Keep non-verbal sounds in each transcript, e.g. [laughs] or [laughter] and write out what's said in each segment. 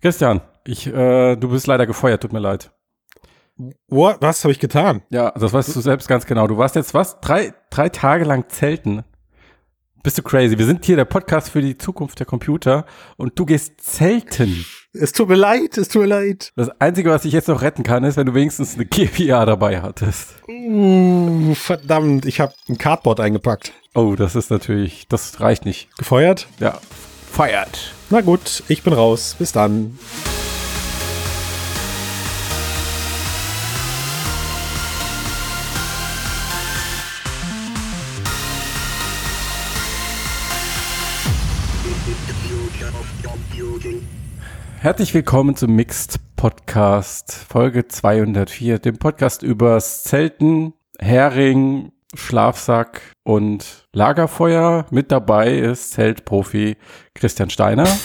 Christian, ich, äh, du bist leider gefeuert, tut mir leid. What? Was habe ich getan? Ja, das weißt du selbst ganz genau. Du warst jetzt was? Drei, drei Tage lang zelten. Bist du crazy? Wir sind hier der Podcast für die Zukunft der Computer und du gehst zelten. Es tut mir leid, es tut mir leid. Das Einzige, was ich jetzt noch retten kann, ist, wenn du wenigstens eine GPA dabei hattest. Uh, verdammt, ich habe ein Cardboard eingepackt. Oh, das ist natürlich, das reicht nicht. Gefeuert? Ja, feiert. Na gut, ich bin raus. Bis dann. Herzlich willkommen zum Mixed Podcast, Folge 204, dem Podcast übers Zelten, Hering, Schlafsack und Lagerfeuer. Mit dabei ist Zeltprofi Christian Steiner. [laughs]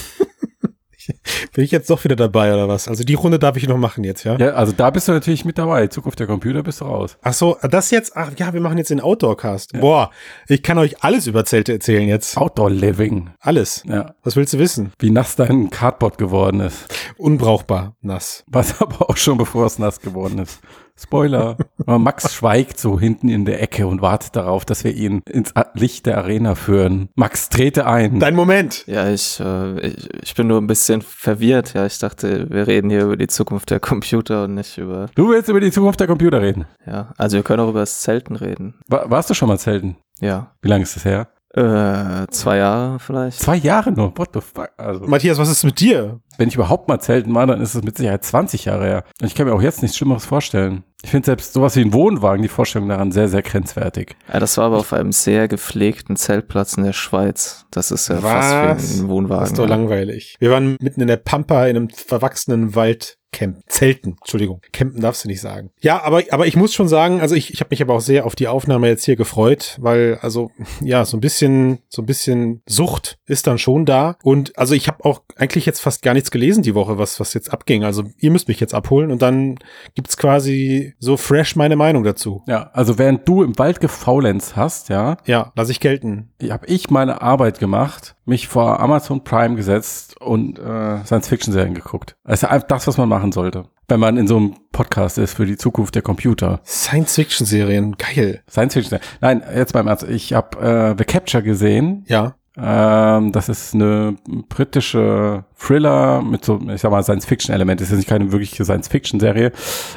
Bin ich jetzt doch wieder dabei oder was? Also die Runde darf ich noch machen jetzt, ja? Ja, also da bist du natürlich mit dabei. Zukunft der Computer bist du raus. Ach so, das jetzt, ach ja, wir machen jetzt den Outdoor-Cast. Ja. Boah, ich kann euch alles über Zelte erzählen jetzt. Outdoor Living. Alles. Ja. Was willst du wissen? Wie nass dein Cardboard geworden ist. Unbrauchbar nass. Was [laughs] aber auch schon bevor es nass geworden ist. Spoiler. Max schweigt so hinten in der Ecke und wartet darauf, dass wir ihn ins Licht der Arena führen. Max, trete ein. Dein Moment. Ja, ich, äh, ich, ich bin nur ein bisschen verwirrt. Ja, ich dachte, wir reden hier über die Zukunft der Computer und nicht über. Du willst über die Zukunft der Computer reden? Ja, also wir können auch über das Zelten reden. War, warst du schon mal Zelten? Ja. Wie lange ist das her? Äh, zwei Jahre vielleicht. Zwei Jahre nur? What the fuck? Also, Matthias, was ist mit dir? Wenn ich überhaupt mal zelten war, dann ist es mit Sicherheit 20 Jahre her. Und ich kann mir auch jetzt nichts Schlimmeres vorstellen. Ich finde selbst sowas wie ein Wohnwagen, die Vorstellung daran sehr, sehr grenzwertig. Ja, das war aber auf einem sehr gepflegten Zeltplatz in der Schweiz. Das ist ja Was? fast wie ein Wohnwagen. Das ist doch langweilig. Wir waren mitten in der Pampa in einem verwachsenen Wald. Camp, Zelten, Entschuldigung. Campen darfst du nicht sagen. Ja, aber, aber ich muss schon sagen, also ich, ich habe mich aber auch sehr auf die Aufnahme jetzt hier gefreut, weil, also, ja, so ein bisschen, so ein bisschen Sucht ist dann schon da. Und also ich habe auch eigentlich jetzt fast gar nichts gelesen die Woche, was, was jetzt abging. Also ihr müsst mich jetzt abholen und dann gibt's quasi so fresh meine Meinung dazu. Ja, also während du im Wald gefaulenzt hast, ja, Ja, lass ich gelten. habe ich meine Arbeit gemacht, mich vor Amazon Prime gesetzt und äh, Science-Fiction-Serien geguckt. Das ist einfach das, was man machen sollte, wenn man in so einem Podcast ist für die Zukunft der Computer. Science-Fiction-Serien, geil. Science-Fiction. Nein, jetzt beim Ernst. Ich habe äh, The Capture gesehen. Ja. Ähm, das ist eine britische Thriller mit so, ich sag mal, Science-Fiction-Element. Es ist jetzt keine wirkliche Science-Fiction-Serie,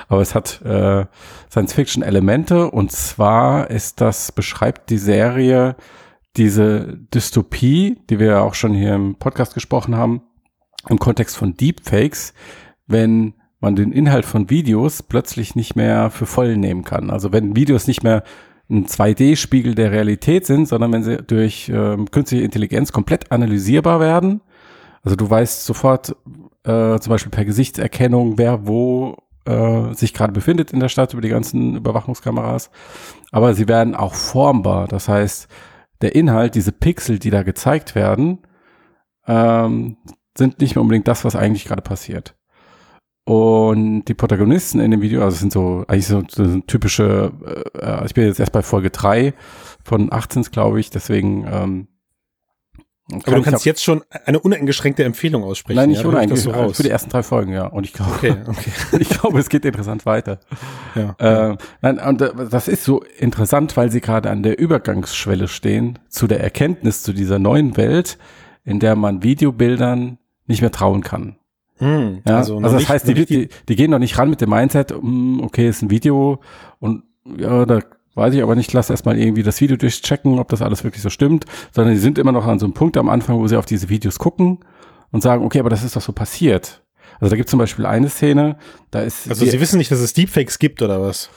aber es hat äh, Science-Fiction-Elemente. Und zwar ist das, beschreibt die Serie diese Dystopie, die wir ja auch schon hier im Podcast gesprochen haben, im Kontext von Deepfakes, wenn man den Inhalt von Videos plötzlich nicht mehr für voll nehmen kann. Also wenn Videos nicht mehr ein 2D-Spiegel der Realität sind, sondern wenn sie durch ähm, künstliche Intelligenz komplett analysierbar werden. Also du weißt sofort äh, zum Beispiel per Gesichtserkennung, wer wo äh, sich gerade befindet in der Stadt über die ganzen Überwachungskameras. Aber sie werden auch formbar. Das heißt, der Inhalt, diese Pixel, die da gezeigt werden, ähm, sind nicht mehr unbedingt das, was eigentlich gerade passiert. Und die Protagonisten in dem Video, also es sind so eigentlich so, so typische, äh, ich bin jetzt erst bei Folge drei von 18, glaube ich, deswegen ähm, Aber du kannst jetzt schon eine uneingeschränkte Empfehlung aussprechen. Nein, nicht ja, uneingeschränkt, so raus. für die ersten drei Folgen, ja. Und ich glaube, Okay, [laughs] okay. ich glaube, es geht interessant weiter. Ja. Äh, nein, und äh, das ist so interessant, weil sie gerade an der Übergangsschwelle stehen zu der Erkenntnis zu dieser neuen Welt, in der man Videobildern nicht mehr trauen kann. Hm, Ja, also, also, das nicht- heißt, die, die, die gehen doch nicht ran mit dem Mindset, mm, okay, ist ein Video und ja, da weiß ich aber nicht, lass erstmal irgendwie das Video durchchecken, ob das alles wirklich so stimmt, sondern die sind immer noch an so einem Punkt am Anfang, wo sie auf diese Videos gucken und sagen, okay, aber das ist doch so passiert. Also da gibt es zum Beispiel eine Szene, da ist Also die- sie wissen nicht, dass es Deepfakes gibt oder was?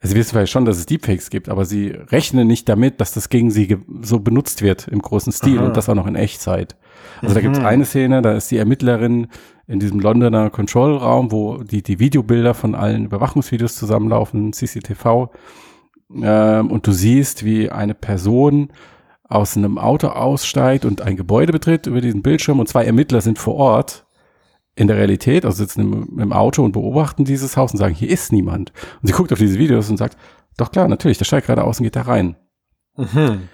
Sie wissen vielleicht schon, dass es Deepfakes gibt, aber sie rechnen nicht damit, dass das gegen sie so benutzt wird im großen Stil Aha. und das auch noch in Echtzeit. Also da Mhm. gibt es eine Szene, da ist die Ermittlerin in diesem Londoner Control-Raum, wo die, die Videobilder von allen Überwachungsvideos zusammenlaufen, CCTV, ähm, und du siehst, wie eine Person aus einem Auto aussteigt und ein Gebäude betritt über diesen Bildschirm und zwei Ermittler sind vor Ort in der Realität, also sitzen im, im Auto und beobachten dieses Haus und sagen, hier ist niemand. Und sie guckt auf diese Videos und sagt, doch klar, natürlich, der steigt gerade aus und geht da rein. Mhm.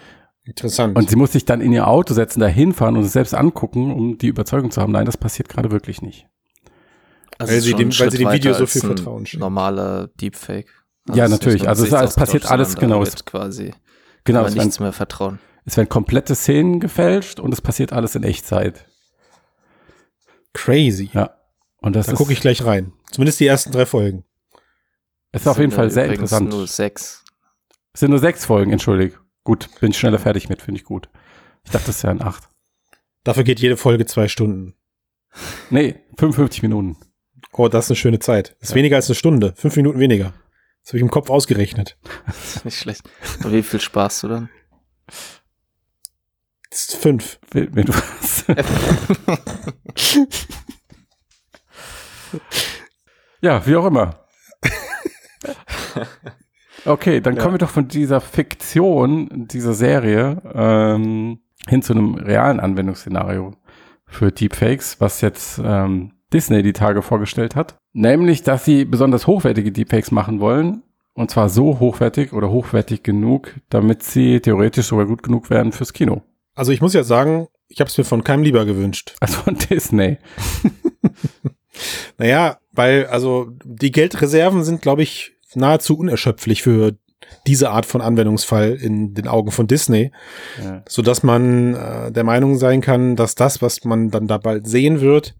Interessant. Und sie muss sich dann in ihr Auto setzen, da hinfahren und es selbst angucken, um die Überzeugung zu haben, nein, das passiert gerade wirklich nicht. Also Weil es sie schon dem- weil sie dem Video so viel Vertrauen schenken. Normaler Deepfake. Ja, es ist natürlich. Also es- es passiert alles genau. wird quasi Genau, kann es man werden, nichts mehr vertrauen. es werden komplette Szenen gefälscht und es passiert alles in Echtzeit. Crazy. Ja. Und das Da gucke ich gleich rein. Zumindest die ersten drei Folgen. ist auf jeden Sind Fall ja sehr interessant. Nur sechs. Es sind nur sechs Folgen, entschuldig. Gut, bin ich schneller fertig mit, finde ich gut. Ich dachte, es wären acht. Dafür geht jede Folge zwei Stunden. Nee, 55 Minuten. Oh, das ist eine schöne Zeit. Ist Ja. weniger als eine Stunde. Fünf Minuten weniger. Das habe ich im Kopf ausgerechnet. Das ist nicht schlecht. Und wie viel Spaß du dann? Das ist fünf. Wenn wenn du was. [laughs] ja, wie auch immer. [laughs] Okay, dann Ja. kommen wir doch von dieser Fiktion dieser Serie ähm, hin zu einem realen Anwendungsszenario für Deepfakes, was jetzt ähm, Disney die Tage vorgestellt hat. Nämlich, dass sie besonders hochwertige Deepfakes machen wollen. Und zwar so hochwertig oder hochwertig genug, damit sie theoretisch sogar gut genug werden fürs Kino. Also ich muss ja sagen, ich habe es mir von keinem lieber gewünscht. [laughs] Also von Disney. [laughs] Naja, weil also die Geldreserven sind, glaube ich, nahezu unerschöpflich für diese Art von Anwendungsfall in den Augen von Disney, Ja. so dass man äh, der Meinung sein kann, dass das, was man dann da bald sehen wird,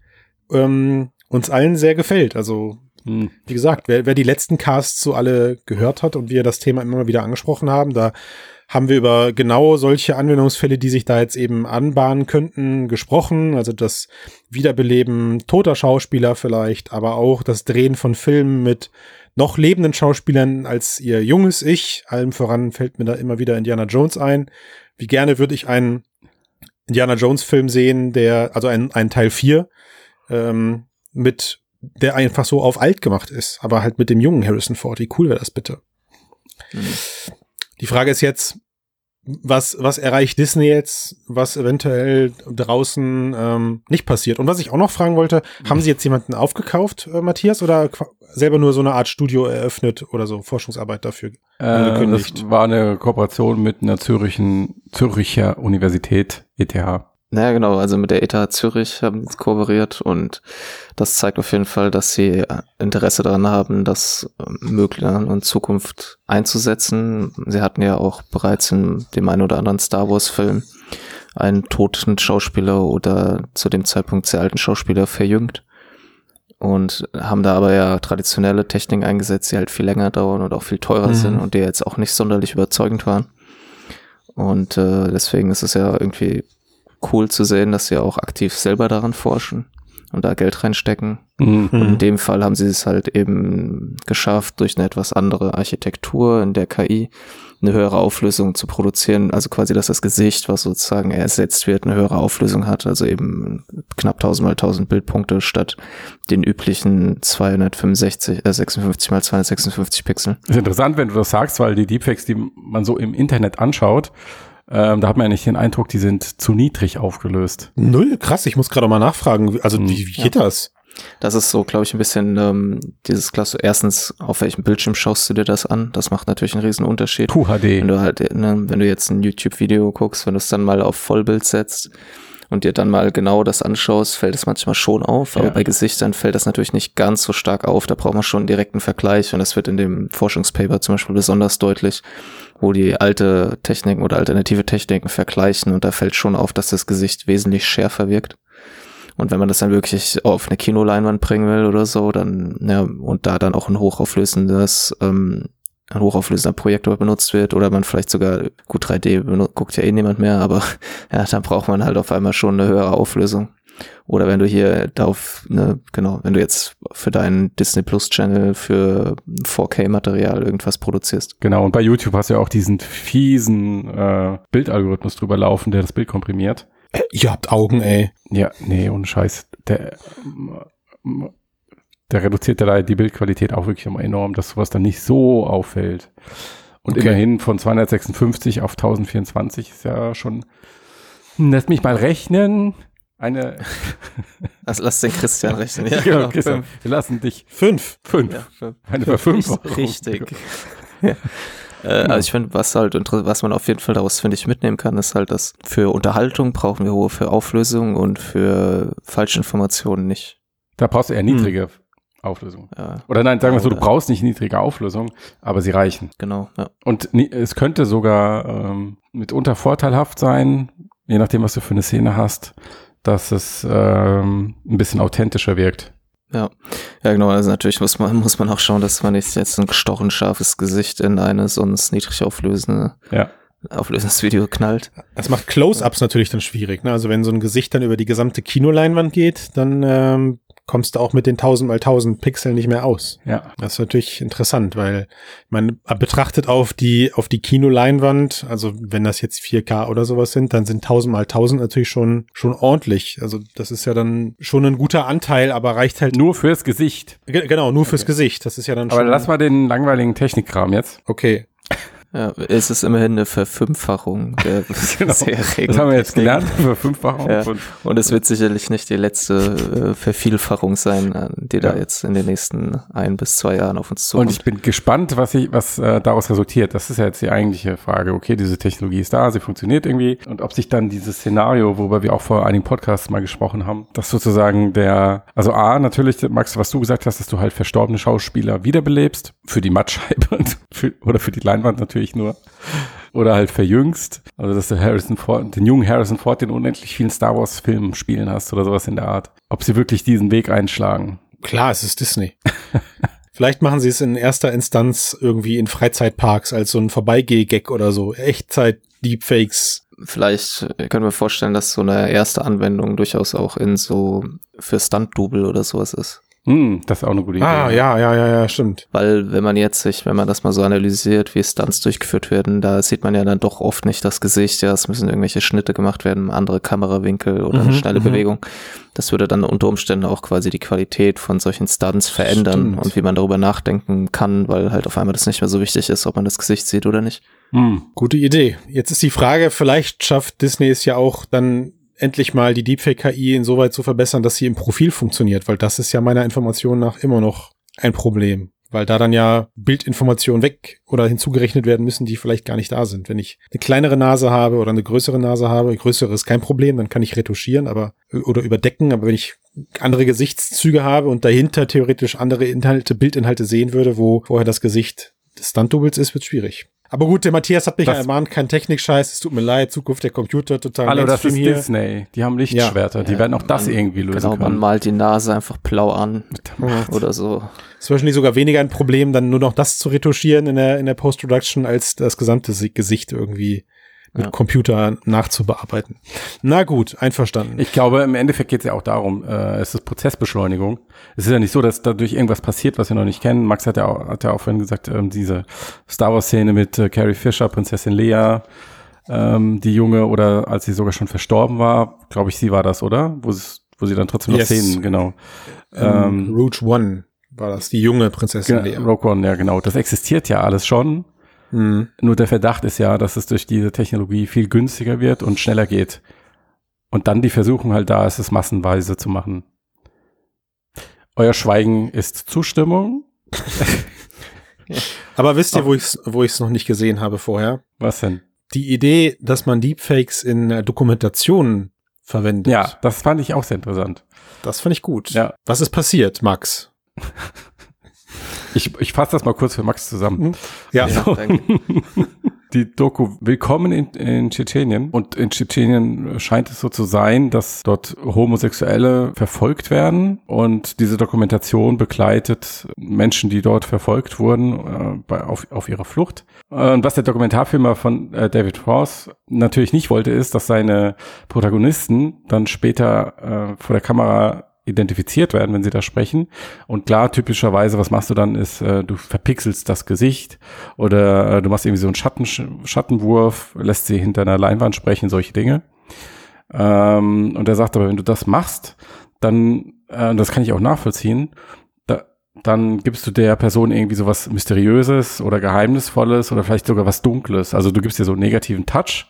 ähm, uns allen sehr gefällt. Also Hm. wie gesagt, wer, wer die letzten Casts so alle gehört hat und wir das Thema immer mal wieder angesprochen haben, da haben wir über genau solche Anwendungsfälle, die sich da jetzt eben anbahnen könnten, gesprochen. Also das Wiederbeleben toter Schauspieler vielleicht, aber auch das Drehen von Filmen mit noch lebenden Schauspielern als ihr junges Ich. Allem voran fällt mir da immer wieder Indiana Jones ein. Wie gerne würde ich einen Indiana Jones Film sehen, der, also ein, ein Teil 4, ähm, mit, der einfach so auf alt gemacht ist, aber halt mit dem jungen Harrison Ford. Wie cool wäre das bitte? Die Frage ist jetzt, was, was erreicht Disney jetzt, was eventuell draußen ähm, nicht passiert? Und was ich auch noch fragen wollte, haben Sie jetzt jemanden aufgekauft, äh, Matthias, oder selber nur so eine Art Studio eröffnet oder so Forschungsarbeit dafür? Äh, angekündigt. das war eine Kooperation mit einer Zürichen, Züricher Universität, ETH. Naja, genau, also mit der ETH Zürich haben sie kooperiert und das zeigt auf jeden Fall, dass sie äh, Interesse daran haben, das ähm, möglich in Zukunft einzusetzen. Sie hatten ja auch bereits in dem einen oder anderen Star Wars Film einen toten Schauspieler oder zu dem Zeitpunkt sehr alten Schauspieler verjüngt und haben da aber ja traditionelle Techniken eingesetzt, die halt viel länger dauern und auch viel teurer Mhm. sind und die jetzt auch nicht sonderlich überzeugend waren. Und äh, deswegen ist es ja irgendwie cool zu sehen, dass sie auch aktiv selber daran forschen und da Geld reinstecken. Mhm. Und in dem Fall haben sie es halt eben geschafft, durch eine etwas andere Architektur in der KI eine höhere Auflösung zu produzieren. Also quasi, dass das Gesicht, was sozusagen ersetzt wird, eine höhere Auflösung hat. Also eben knapp 1000 mal 1000 Bildpunkte statt den üblichen 265, äh, 56 mal 256 Pixel. Ist interessant, wenn du das sagst, weil die Deepfakes, die man so im Internet anschaut, ähm, da hat man ja nicht den Eindruck, die sind zu niedrig aufgelöst. Null? Krass, ich muss gerade mal nachfragen. Also, wie, wie geht das? Das ist so, glaube ich, ein bisschen ähm, dieses Klasse. Erstens, auf welchem Bildschirm schaust du dir das an? Das macht natürlich einen riesen Unterschied. Puh HD. Wenn du halt, ne, wenn du jetzt ein YouTube-Video guckst, wenn du es dann mal auf Vollbild setzt und dir dann mal genau das anschaust, fällt es manchmal schon auf, aber Ja. bei Gesichtern fällt das natürlich nicht ganz so stark auf. Da braucht man schon einen direkten Vergleich und das wird in dem Forschungspaper zum Beispiel besonders deutlich, wo die alte Techniken oder alternative Techniken vergleichen und da fällt schon auf, dass das Gesicht wesentlich schärfer wirkt. Und wenn man das dann wirklich auf eine Kinoleinwand bringen will oder so, dann, ja, und da dann auch ein hochauflösendes, ähm, ein hochauflösender Projektor benutzt wird oder man vielleicht sogar, gut 3D benut- guckt ja eh niemand mehr, aber [laughs] ja, dann braucht man halt auf einmal schon eine höhere Auflösung. Oder wenn du hier darauf, ne, genau, wenn du jetzt für deinen Disney Plus Channel für 4K-Material irgendwas produzierst. Genau, und bei YouTube hast du ja auch diesen fiesen äh, Bildalgorithmus drüber laufen, der das Bild komprimiert. Äh, ihr habt Augen, ey. Ja, nee, ohne Scheiß. Der, der reduziert ja da die Bildqualität auch wirklich immer enorm, dass sowas dann nicht so auffällt. Und Okay. immerhin von 256 auf 1024 ist ja schon. Hm, Lass mich mal rechnen. Eine. [laughs] Also lass den Christian rechnen. Ja, [laughs] genau, Christian, wir lassen dich Fünf. fünf. Ja, fünf. Eine Verfünffachung. Richtig. [laughs] ja. Äh, also ich finde, was halt was man auf jeden Fall daraus finde ich mitnehmen kann, ist halt, dass für Unterhaltung brauchen wir hohe für Auflösung und für Falschinformationen nicht. Da brauchst du eher niedrige Auflösung. Ja, Oder nein, sagen wir so, du brauchst nicht niedrige Auflösung, aber sie reichen. genau. Ja. Und es könnte sogar ähm, mitunter vorteilhaft sein, je nachdem, was du für eine Szene hast, dass es ähm, ein bisschen authentischer wirkt. Ja, ja genau. Also natürlich muss man, muss man auch schauen, dass man nicht jetzt ein gestochen scharfes Gesicht in eine sonst niedrig auflösende, Ja. auflösendes Video knallt. Das macht Close-Ups natürlich dann schwierig. Ne? Also wenn so ein Gesicht dann über die gesamte Kinoleinwand geht, dann ähm, kommst du auch mit den 1000 mal 1000 Pixeln nicht mehr aus. Ja. Das ist natürlich interessant, weil man betrachtet auf die, auf die Kinoleinwand, also wenn das jetzt 4K oder sowas sind, dann sind 1000 mal 1000 natürlich schon, schon ordentlich. Also das ist ja dann schon ein guter Anteil, aber reicht halt Nur fürs Gesicht. Ge- genau, nur fürs Gesicht. Das ist ja dann Aber schon. lass mal den langweiligen Technikkram jetzt. okay. Ja, es ist immerhin eine Verfünffachung der [laughs] Genau. [laughs] bisherigen Das haben wir jetzt gelernt für Fünffachung. Ja. Und Und es wird sicherlich nicht die letzte äh, Vervielfachung sein, äh, die da Ja. jetzt in den nächsten ein bis zwei Jahren auf uns Und zukommt. ich bin gespannt, was ich, was äh, daraus resultiert. Das ist ja jetzt die eigentliche Frage. Okay, diese Technologie ist da, sie funktioniert irgendwie. Und ob sich dann dieses Szenario, worüber wir auch vor einigen Podcasts mal gesprochen haben, dass sozusagen der, also A, natürlich, Max, was du gesagt hast, dass du halt verstorbene Schauspieler wiederbelebst, für die Mattscheibe [laughs] und für, oder für die Leinwand natürlich nur. Oder halt verjüngst. Also, dass du Harrison Ford, den jungen Harrison Ford den unendlich vielen Star Wars Filmen spielen hast oder sowas in der Art. Ob sie wirklich diesen Weg einschlagen. Klar, es ist Disney. [laughs] Vielleicht machen sie es in erster Instanz irgendwie in Freizeitparks als so ein Vorbeigeh-Gag oder so. Echtzeit-Deepfakes. Vielleicht äh, können wir vorstellen, dass so eine erste Anwendung durchaus auch in so für Stunt-Double oder sowas ist. Hm, das ist auch eine gute Idee. Ah, ja, ja, ja, ja, stimmt. Weil wenn man jetzt sich, wenn man das mal so analysiert, wie Stunts durchgeführt werden, da sieht man ja dann doch oft nicht das Gesicht, ja, es müssen irgendwelche Schnitte gemacht werden, andere Kamerawinkel oder eine Mhm, schnelle mhm. Bewegung. Das würde dann unter Umständen auch quasi die Qualität von solchen Stunts verändern Stimmt. und wie man darüber nachdenken kann, weil halt auf einmal das nicht mehr so wichtig ist, ob man das Gesicht sieht oder nicht. Hm. Gute Idee. Jetzt ist die Frage, vielleicht schafft Disney es ja auch dann endlich mal die Deepfake-KI insoweit zu verbessern, dass sie im Profil funktioniert, weil das ist ja meiner Information nach immer noch ein Problem. Weil da dann ja Bildinformationen weg oder hinzugerechnet werden müssen, die vielleicht gar nicht da sind. Wenn ich eine kleinere Nase habe oder eine größere Nase habe, größere ist kein Problem, dann kann ich retuschieren, aber oder überdecken, aber wenn ich andere Gesichtszüge habe und dahinter theoretisch andere Inhalte, Bildinhalte sehen würde, wo vorher das Gesicht des Stunt-Doubles ist, wird schwierig. Aber gut, der Matthias hat mich Das- ja ermahnt, kein Technikscheiß, es tut mir leid, Zukunft der Computer, total Hallo, das ist hier. Disney. Die haben Lichtschwerter. die Ja, werden auch das man- irgendwie lösen Genau, man können. malt die Nase einfach blau an Ja. oder so. ist wahrscheinlich sogar weniger ein Problem, dann nur noch das zu retuschieren in der, in der Post-Production, als das gesamte Si- Gesicht irgendwie mit Ja. Computer nachzubearbeiten. Na gut, einverstanden. Ich glaube, im Endeffekt geht es ja auch darum, äh, es ist Prozessbeschleunigung. Es ist ja nicht so, dass dadurch irgendwas passiert, was wir noch nicht kennen. Max hat ja auch, hat ja auch vorhin gesagt, ähm, diese Star Wars-Szene mit äh, Carrie Fisher, Prinzessin Leia, ähm, die Junge, oder als sie sogar schon verstorben war, glaube ich, sie war das, oder? Wo, wo sie dann trotzdem noch Yes. Szenen, genau. ähm, ähm, Rouge One war das, die junge Prinzessin Ge- Leia. Rogue One, ja genau. Das existiert ja alles schon. Mhm. Nur der Verdacht ist ja, dass es durch diese Technologie viel günstiger wird und schneller geht. Und dann die Versuchung halt da ist, es massenweise zu machen. Euer Schweigen ist Zustimmung. [laughs] Aber wisst ihr, wo ich es wo ich's noch nicht gesehen habe vorher? Was denn? Die Idee, dass man Deepfakes in äh, Dokumentationen verwendet. Ja, das fand ich auch sehr interessant. Das fand ich gut. Ja. Was ist passiert, Max? [laughs] Ich, ich fasse das mal kurz für Max zusammen. Ja. Ja, danke. [laughs] Die Doku Willkommen in, in Tschetschenien. Und in Tschetschenien scheint es so zu sein, dass dort Homosexuelle verfolgt werden. Und diese Dokumentation begleitet Menschen, die dort verfolgt wurden, äh, bei, auf, auf ihrer Flucht. Äh, Und was der Dokumentarfilmer von äh, David Frost natürlich nicht wollte, ist, dass seine Protagonisten dann später äh, vor der Kamera identifiziert werden, wenn sie da sprechen. Und klar, typischerweise, was machst du dann, ist, äh, du verpixelst das Gesicht oder äh, du machst irgendwie so einen Schatten, Schattenwurf, lässt sie hinter einer Leinwand sprechen, solche Dinge. Ähm, und er sagt aber, wenn du das machst, dann, äh, das kann ich auch nachvollziehen, da, dann gibst du der Person irgendwie so was Mysteriöses oder Geheimnisvolles oder vielleicht sogar was Dunkles. Also du gibst dir so einen negativen Touch.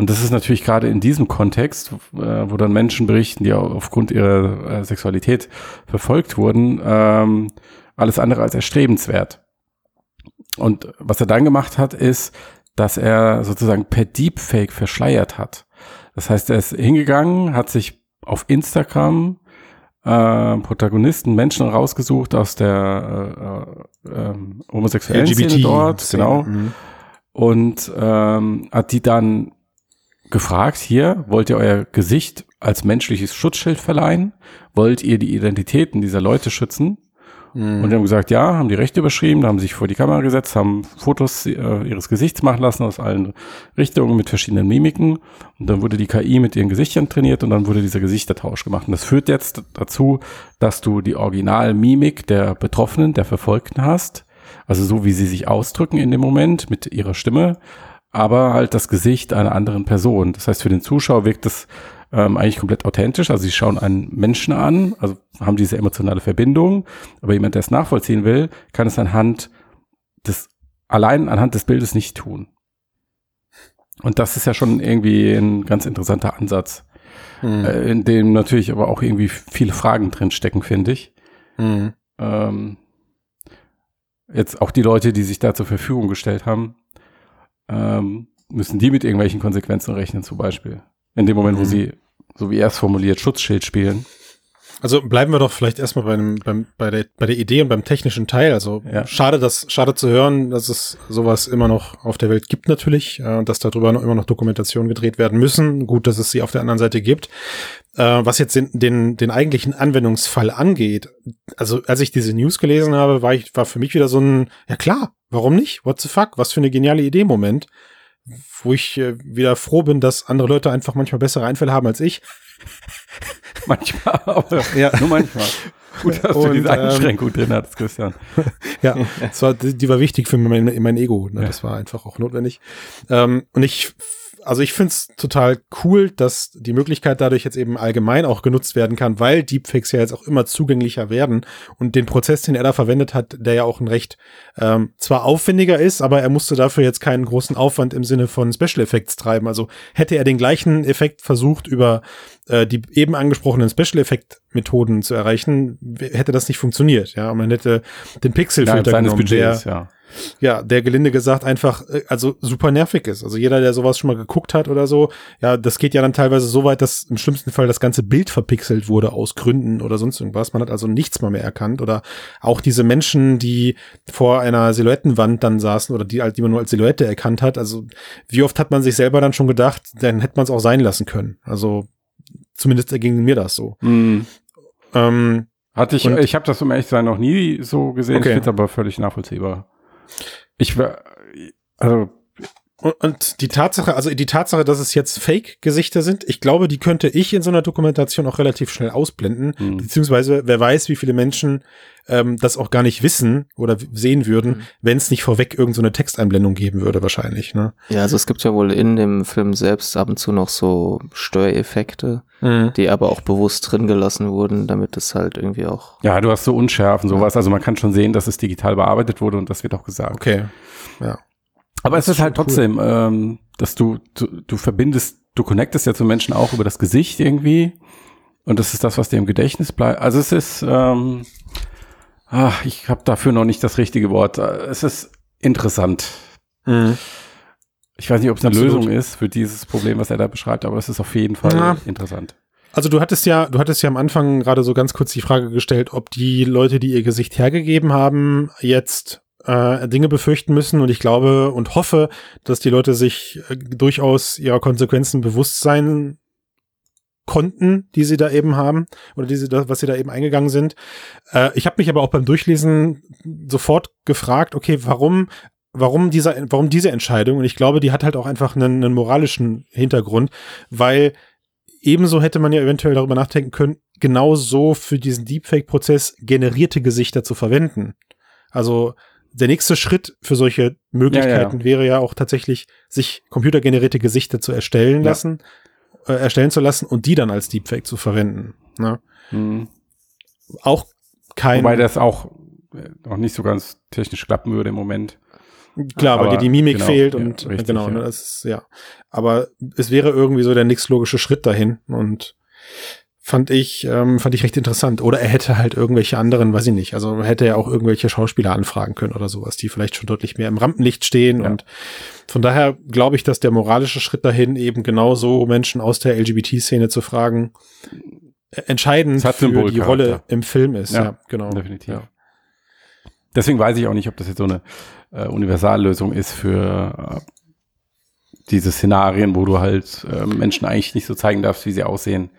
Und das ist natürlich gerade in diesem Kontext, äh, wo dann Menschen berichten, die au- aufgrund ihrer äh, Sexualität verfolgt wurden, ähm, alles andere als erstrebenswert. Und was er dann gemacht hat, ist, dass er sozusagen per Deepfake verschleiert hat. Das heißt, er ist hingegangen, hat sich auf Instagram äh, Protagonisten, Menschen rausgesucht aus der äh, äh, homosexuellen LGBT Szene dort, Szene, genau, mhm. und ähm, hat die dann gefragt, hier, wollt ihr euer Gesicht als menschliches Schutzschild verleihen? Wollt ihr die Identitäten dieser Leute schützen? Mhm. Und die haben gesagt, ja, haben die Rechte überschrieben, haben sich vor die Kamera gesetzt, haben Fotos äh, ihres Gesichts machen lassen aus allen Richtungen mit verschiedenen Mimiken. Und dann wurde die KI mit ihren Gesichtern trainiert und dann wurde dieser Gesichtertausch gemacht. Und das führt jetzt dazu, dass du die Originalmimik der Betroffenen, der Verfolgten hast. Also so, wie sie sich ausdrücken in dem Moment mit ihrer Stimme, aber halt das Gesicht einer anderen Person. Das heißt, für den Zuschauer wirkt es ähm, eigentlich komplett authentisch. Also sie schauen einen Menschen an, also haben diese emotionale Verbindung. Aber jemand, der es nachvollziehen will, kann es anhand des, allein anhand des Bildes nicht tun. Und das ist ja schon irgendwie ein ganz interessanter Ansatz, Mhm. äh, in dem natürlich aber auch irgendwie viele Fragen drin stecken, finde ich. Mhm. Ähm, jetzt auch die Leute, die sich da zur Verfügung gestellt haben, ähm, müssen die mit irgendwelchen Konsequenzen rechnen, zum Beispiel. In dem Moment, wo Mhm. sie, so wie er es formuliert, Schutzschild spielen. Also bleiben wir doch vielleicht erstmal bei, dem, beim, bei, der, bei der Idee und beim technischen Teil. Also Ja. schade, dass, schade zu hören, dass es sowas immer noch auf der Welt gibt natürlich, äh, dass darüber noch, immer noch Dokumentationen gedreht werden müssen. Gut, dass es sie auf der anderen Seite gibt. Äh, was jetzt den, den, den eigentlichen Anwendungsfall angeht, also als ich diese News gelesen habe, war ich, war für mich wieder so ein, ja klar, warum nicht? What the fuck? Was für eine geniale Idee Moment. Wo ich äh, wieder froh bin, dass andere Leute einfach manchmal bessere Einfälle haben als ich. Manchmal, [laughs] aber Ja. nur manchmal. Gut, dass du Und, diese ähm, Einschränkung drin hattest, Christian. [laughs] Ja, das war, die die war wichtig für mein, mein Ego. Ne? Ja. Das war einfach auch notwendig. Ähm, und ich, also ich find's total cool, dass die Möglichkeit dadurch jetzt eben allgemein auch genutzt werden kann, weil Deepfakes ja jetzt auch immer zugänglicher werden und den Prozess, den er da verwendet hat, der ja auch ein recht ähm, zwar aufwendiger ist, aber er musste dafür jetzt keinen großen Aufwand im Sinne von Special Effects treiben. Also hätte er den gleichen Effekt versucht über äh, die eben angesprochenen Special Effect Methoden zu erreichen, hätte das nicht funktioniert. Ja, und man hätte den Pixelfilter seines genommen, der, Budgets, ja. Ja, der gelinde gesagt einfach, äh, also super nervig ist. Also jeder, der sowas schon mal geguckt hat oder so, ja, das geht ja dann teilweise so weit, dass im schlimmsten Fall das ganze Bild verpixelt wurde aus Gründen oder sonst irgendwas. Man hat also nichts mal mehr erkannt. Oder auch diese Menschen, die vor einer Silhouettenwand dann saßen oder die, halt, die man nur als Silhouette erkannt hat. Also wie oft hat man sich selber dann schon gedacht, dann hätte man es auch sein lassen können. Also zumindest ging mir das so. Hm. Ähm, Hatte ich, Und- ich habe das um ehrlich zu sein noch nie so gesehen. Okay. Ich finde aber völlig nachvollziehbar. Ich war, also, Und, die Tatsache, also die Tatsache, dass es jetzt Fake-Gesichter sind, ich glaube, die könnte ich in so einer Dokumentation auch relativ schnell ausblenden. hm. Beziehungsweise, wer weiß, wie viele Menschen ähm, das auch gar nicht wissen oder sehen würden, Mhm. wenn es nicht vorweg irgendeine so eine Texteinblendung geben würde, wahrscheinlich. Ne? Ja, also es gibt ja wohl in dem Film selbst ab und zu noch so Störeffekte, die aber auch bewusst drin gelassen wurden, damit es halt irgendwie auch. ja, du hast so Unschärfen, sowas. Also man kann schon sehen, dass es digital bearbeitet wurde und das wird auch gesagt. Okay. Ja. Aber es Das ist ist halt trotzdem, ähm, dass du, du, du verbindest, du connectest ja zu Menschen auch über das Gesicht irgendwie. Und das ist das, was dir im Gedächtnis bleibt. Also es ist, ähm, ach, ich habe dafür noch nicht das richtige Wort. Es ist interessant. Mhm. Ich weiß nicht, ob es eine Absolut. Lösung ist für dieses Problem, was er da beschreibt, aber es ist auf jeden Fall Ja. interessant. Also du hattest ja, du hattest ja am Anfang gerade so ganz kurz die Frage gestellt, ob die Leute, die ihr Gesicht hergegeben haben, jetzt äh, Dinge befürchten müssen. Und ich glaube und hoffe, dass die Leute sich äh, durchaus ihrer Konsequenzen bewusst sein konnten, die sie da eben haben oder die sie da, was sie da eben eingegangen sind. Äh, ich habe mich aber auch beim Durchlesen sofort gefragt, okay, warum warum dieser warum diese Entscheidung und ich glaube, die hat halt auch einfach einen, einen moralischen Hintergrund, weil ebenso hätte man ja eventuell darüber nachdenken können, genau so für diesen Deepfake-Prozess generierte Gesichter zu verwenden. Also der nächste Schritt für solche Möglichkeiten wäre ja auch tatsächlich, sich computergenerierte Gesichter zu erstellen Ja. lassen, äh, erstellen zu lassen und die dann als Deepfake zu verwenden. Ne? Hm. Auch kein, Wobei das auch äh, noch nicht so ganz technisch klappen würde im Moment. klar, weil aber dir die Mimik genau, fehlt ja, und richtig, genau, ja. ne, das ist, ja. Aber es wäre irgendwie so der nächstlogische Schritt dahin und fand ich, ähm, fand ich recht interessant. Oder er hätte halt irgendwelche anderen, weiß ich nicht, also hätte er auch irgendwelche Schauspieler anfragen können oder sowas, die vielleicht schon deutlich mehr im Rampenlicht stehen. Ja. Und von daher glaube ich, dass der moralische Schritt dahin eben genauso Menschen aus der LGBT-Szene zu fragen, entscheidend Es hat für die. Rolle im Film ist. Ja, Ja, genau. Definitiv. Ja. Deswegen weiß ich auch nicht, ob das jetzt so eine äh, Universallösung ist für äh, diese Szenarien, wo du halt äh, Menschen eigentlich nicht so zeigen darfst, wie sie aussehen.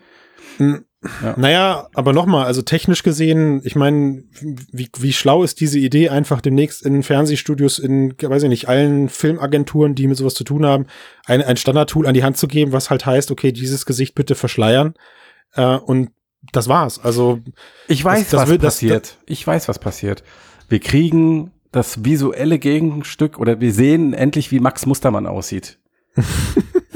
Ja. Naja, aber nochmal, also technisch gesehen, ich meine, wie, wie schlau ist diese Idee, einfach demnächst in Fernsehstudios, in, weiß ich nicht, allen Filmagenturen, die mit sowas zu tun haben, ein, ein Standardtool an die Hand zu geben, was halt heißt, okay, dieses Gesicht bitte verschleiern. Äh, und das war's. Also, Ich weiß, das was will- das- passiert. ich weiß, was passiert. Wir kriegen das visuelle Gegenstück oder wir sehen endlich, wie Max Mustermann aussieht. [laughs]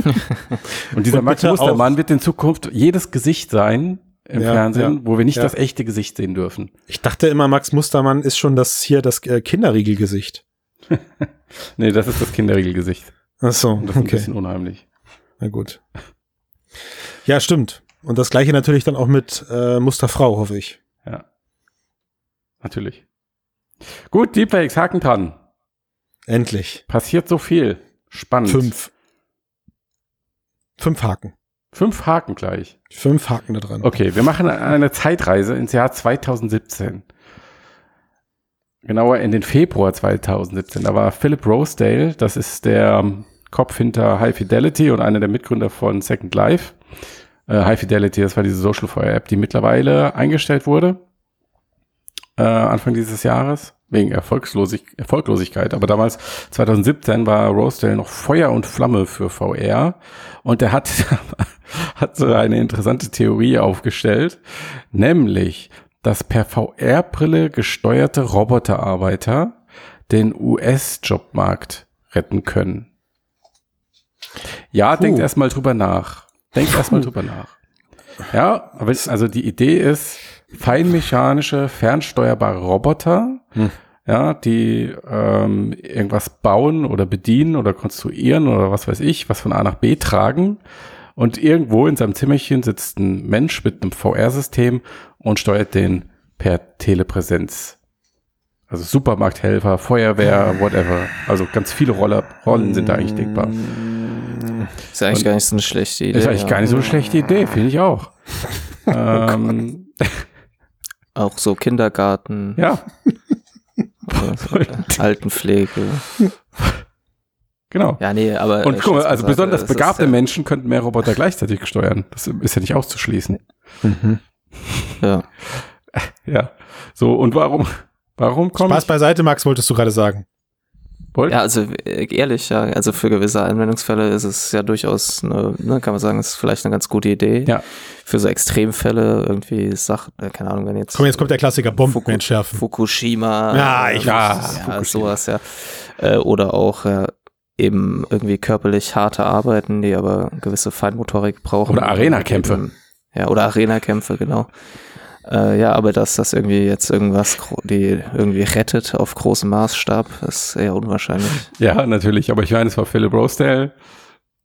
[laughs] Und dieser Und Max Mustermann wird in Zukunft jedes Gesicht sein im Ja, Fernsehen, ja, wo wir nicht ja. das echte Gesicht sehen dürfen. ich dachte immer, Max Mustermann ist schon das hier das äh, Kinderriegelgesicht. [laughs] Nee, das ist das Kinderriegelgesicht. Ach so, Und das ist ein okay. bisschen unheimlich. Na gut. Ja, stimmt. Und das gleiche natürlich dann auch mit äh, Musterfrau, hoffe ich. Ja. Natürlich. Gut, Deepfakes, Haken dran. Endlich. Passiert so viel. Spannend. Fünf. Fünf Haken. Fünf Haken gleich. Fünf Haken da dran. Okay, wir machen eine Zeitreise ins Jahr 2017. Genauer in den Februar 2017. Da war Philip Rosedale, das ist der Kopf hinter High Fidelity und einer der Mitgründer von Second Life. Äh, High Fidelity, das war diese Social Fire App, die mittlerweile eingestellt wurde. Äh, Anfang dieses Jahres. Wegen Erfolgslosig Erfolglosigkeit. Aber damals, 2017, war Rosedale noch Feuer und Flamme für VR. Und er hat, [laughs] hat so eine interessante Theorie aufgestellt. Nämlich, dass per VR-Brille gesteuerte Roboterarbeiter den US-Jobmarkt retten können. Ja, Puh. denkt erstmal drüber nach. Denkt erstmal drüber nach. Ja, also die Idee ist, feinmechanische, fernsteuerbare Roboter, Hm. ja, die ähm, irgendwas bauen oder bedienen oder konstruieren oder was weiß ich, was von A nach B tragen. Und irgendwo in seinem Zimmerchen sitzt ein Mensch mit einem VR-System und steuert den per Telepräsenz. Also Supermarkthelfer, Feuerwehr, whatever. Also ganz viele Roller, Rollen sind da eigentlich denkbar. Ist eigentlich Und- gar nicht so eine schlechte Idee. Ist eigentlich ja. gar nicht so eine schlechte Idee, finde ich auch. [laughs] ähm, Auch so Kindergarten, ja, [laughs] äh, Altenpflege. genau. Ja, nee, aber. Und äh, guck mal, also beiseite, besonders begabte ja, Menschen könnten mehr Roboter gleichzeitig steuern. Das ist ja nicht auszuschließen. Mhm. Ja. [laughs] Ja. So, und warum, warum kommt Spaß beiseite, Max, wolltest du gerade sagen. Wollt- ja, also äh, ehrlich, ja, also für gewisse Anwendungsfälle ist es ja durchaus, eine, ne, kann man sagen, ist vielleicht eine ganz gute Idee. Ja. Für so Extremfälle irgendwie Sachen, äh, keine Ahnung, wenn jetzt. Komm, jetzt kommt der Klassiker, Bomben Fuku- entschärfen. Fukushima. Ja, ich weiß. ja, sowas, ja. Äh, oder auch äh, eben irgendwie körperlich harte Arbeiten, die aber gewisse Feinmotorik brauchen. Oder Arena-Kämpfe. Ja, oder Arena-Kämpfe, genau. Äh, ja, aber dass das irgendwie jetzt irgendwas die irgendwie rettet auf großem Maßstab, ist eher unwahrscheinlich. Ja, natürlich, aber ich meine, es war Philip Rosedale.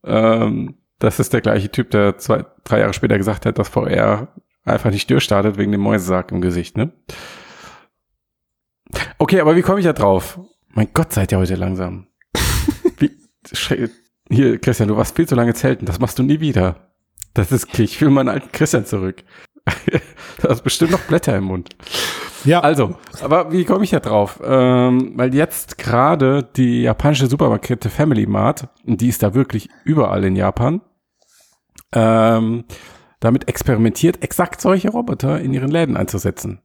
Ähm, das ist der gleiche Typ, der zwei, drei Jahre später gesagt hat, dass VR einfach nicht durchstartet wegen dem Mäusesack im Gesicht, ne? Okay, aber wie komme ich da drauf? Mein Gott, seid ihr heute langsam. [laughs] Wie, hier, Christian, du warst viel zu lange zelten, das machst du nie wieder. Das ist, ich will meinen alten Christian zurück. [laughs] du hast bestimmt noch Blätter im Mund. Ja, Also, aber wie komme ich da drauf? Ähm, weil jetzt gerade die japanische Supermarktkette Family Mart, die ist da wirklich überall in Japan, ähm, damit experimentiert, exakt solche Roboter in ihren Läden einzusetzen.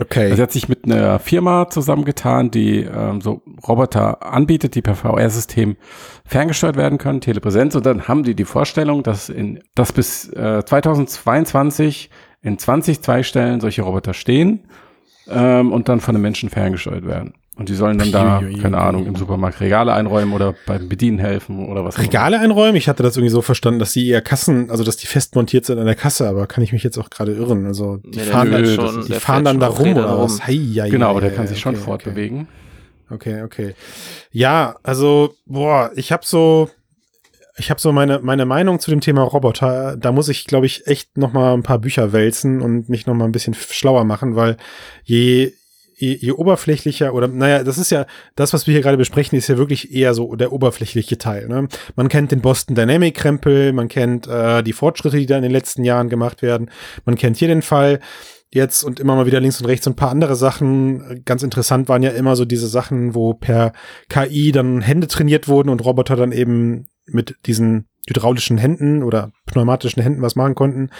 okay. Also sie hat sich mit einer Firma zusammengetan, die ähm, so Roboter anbietet, die per VR-System ferngesteuert werden können, Telepräsenz. Und dann haben die die Vorstellung, dass, in, dass bis äh, 2022 in 20 Zweigstellen solche Roboter stehen ähm, und dann von den Menschen ferngesteuert werden. Und die sollen dann da, keine. Ahnung, im Supermarkt Regale einräumen oder beim Bedienen helfen oder was auch. Regale einräumen? Ich hatte das irgendwie so verstanden, dass die eher Kassen, also dass die fest montiert sind an der Kasse, aber kann ich mich jetzt auch gerade irren. Also die Nee, fahren, dann, schon- schon, die fahren dann da rum oder was? Hei, hei, Genau, hei, der kann sich schon okay, fortbewegen. Okay, okay. Ja, also, boah, ich habe so, ich habe so meine, meine Meinung zu dem Thema Roboter, da muss ich, glaube ich, echt noch mal ein paar Bücher wälzen und mich noch mal ein bisschen schlauer machen, weil je, je, je oberflächlicher oder, naja, das ist ja, das, was wir hier gerade besprechen, ist ja wirklich eher so der oberflächliche Teil. Ne? Man kennt den Boston Dynamic Krempel, man kennt äh, die Fortschritte, die da in den letzten Jahren gemacht werden, man kennt hier den Fall jetzt und immer mal wieder links und rechts und ein paar andere Sachen. Ganz interessant waren ja immer so diese Sachen, wo per KI dann Hände trainiert wurden und Roboter dann eben mit diesen hydraulischen Händen oder pneumatischen Händen was machen konnten.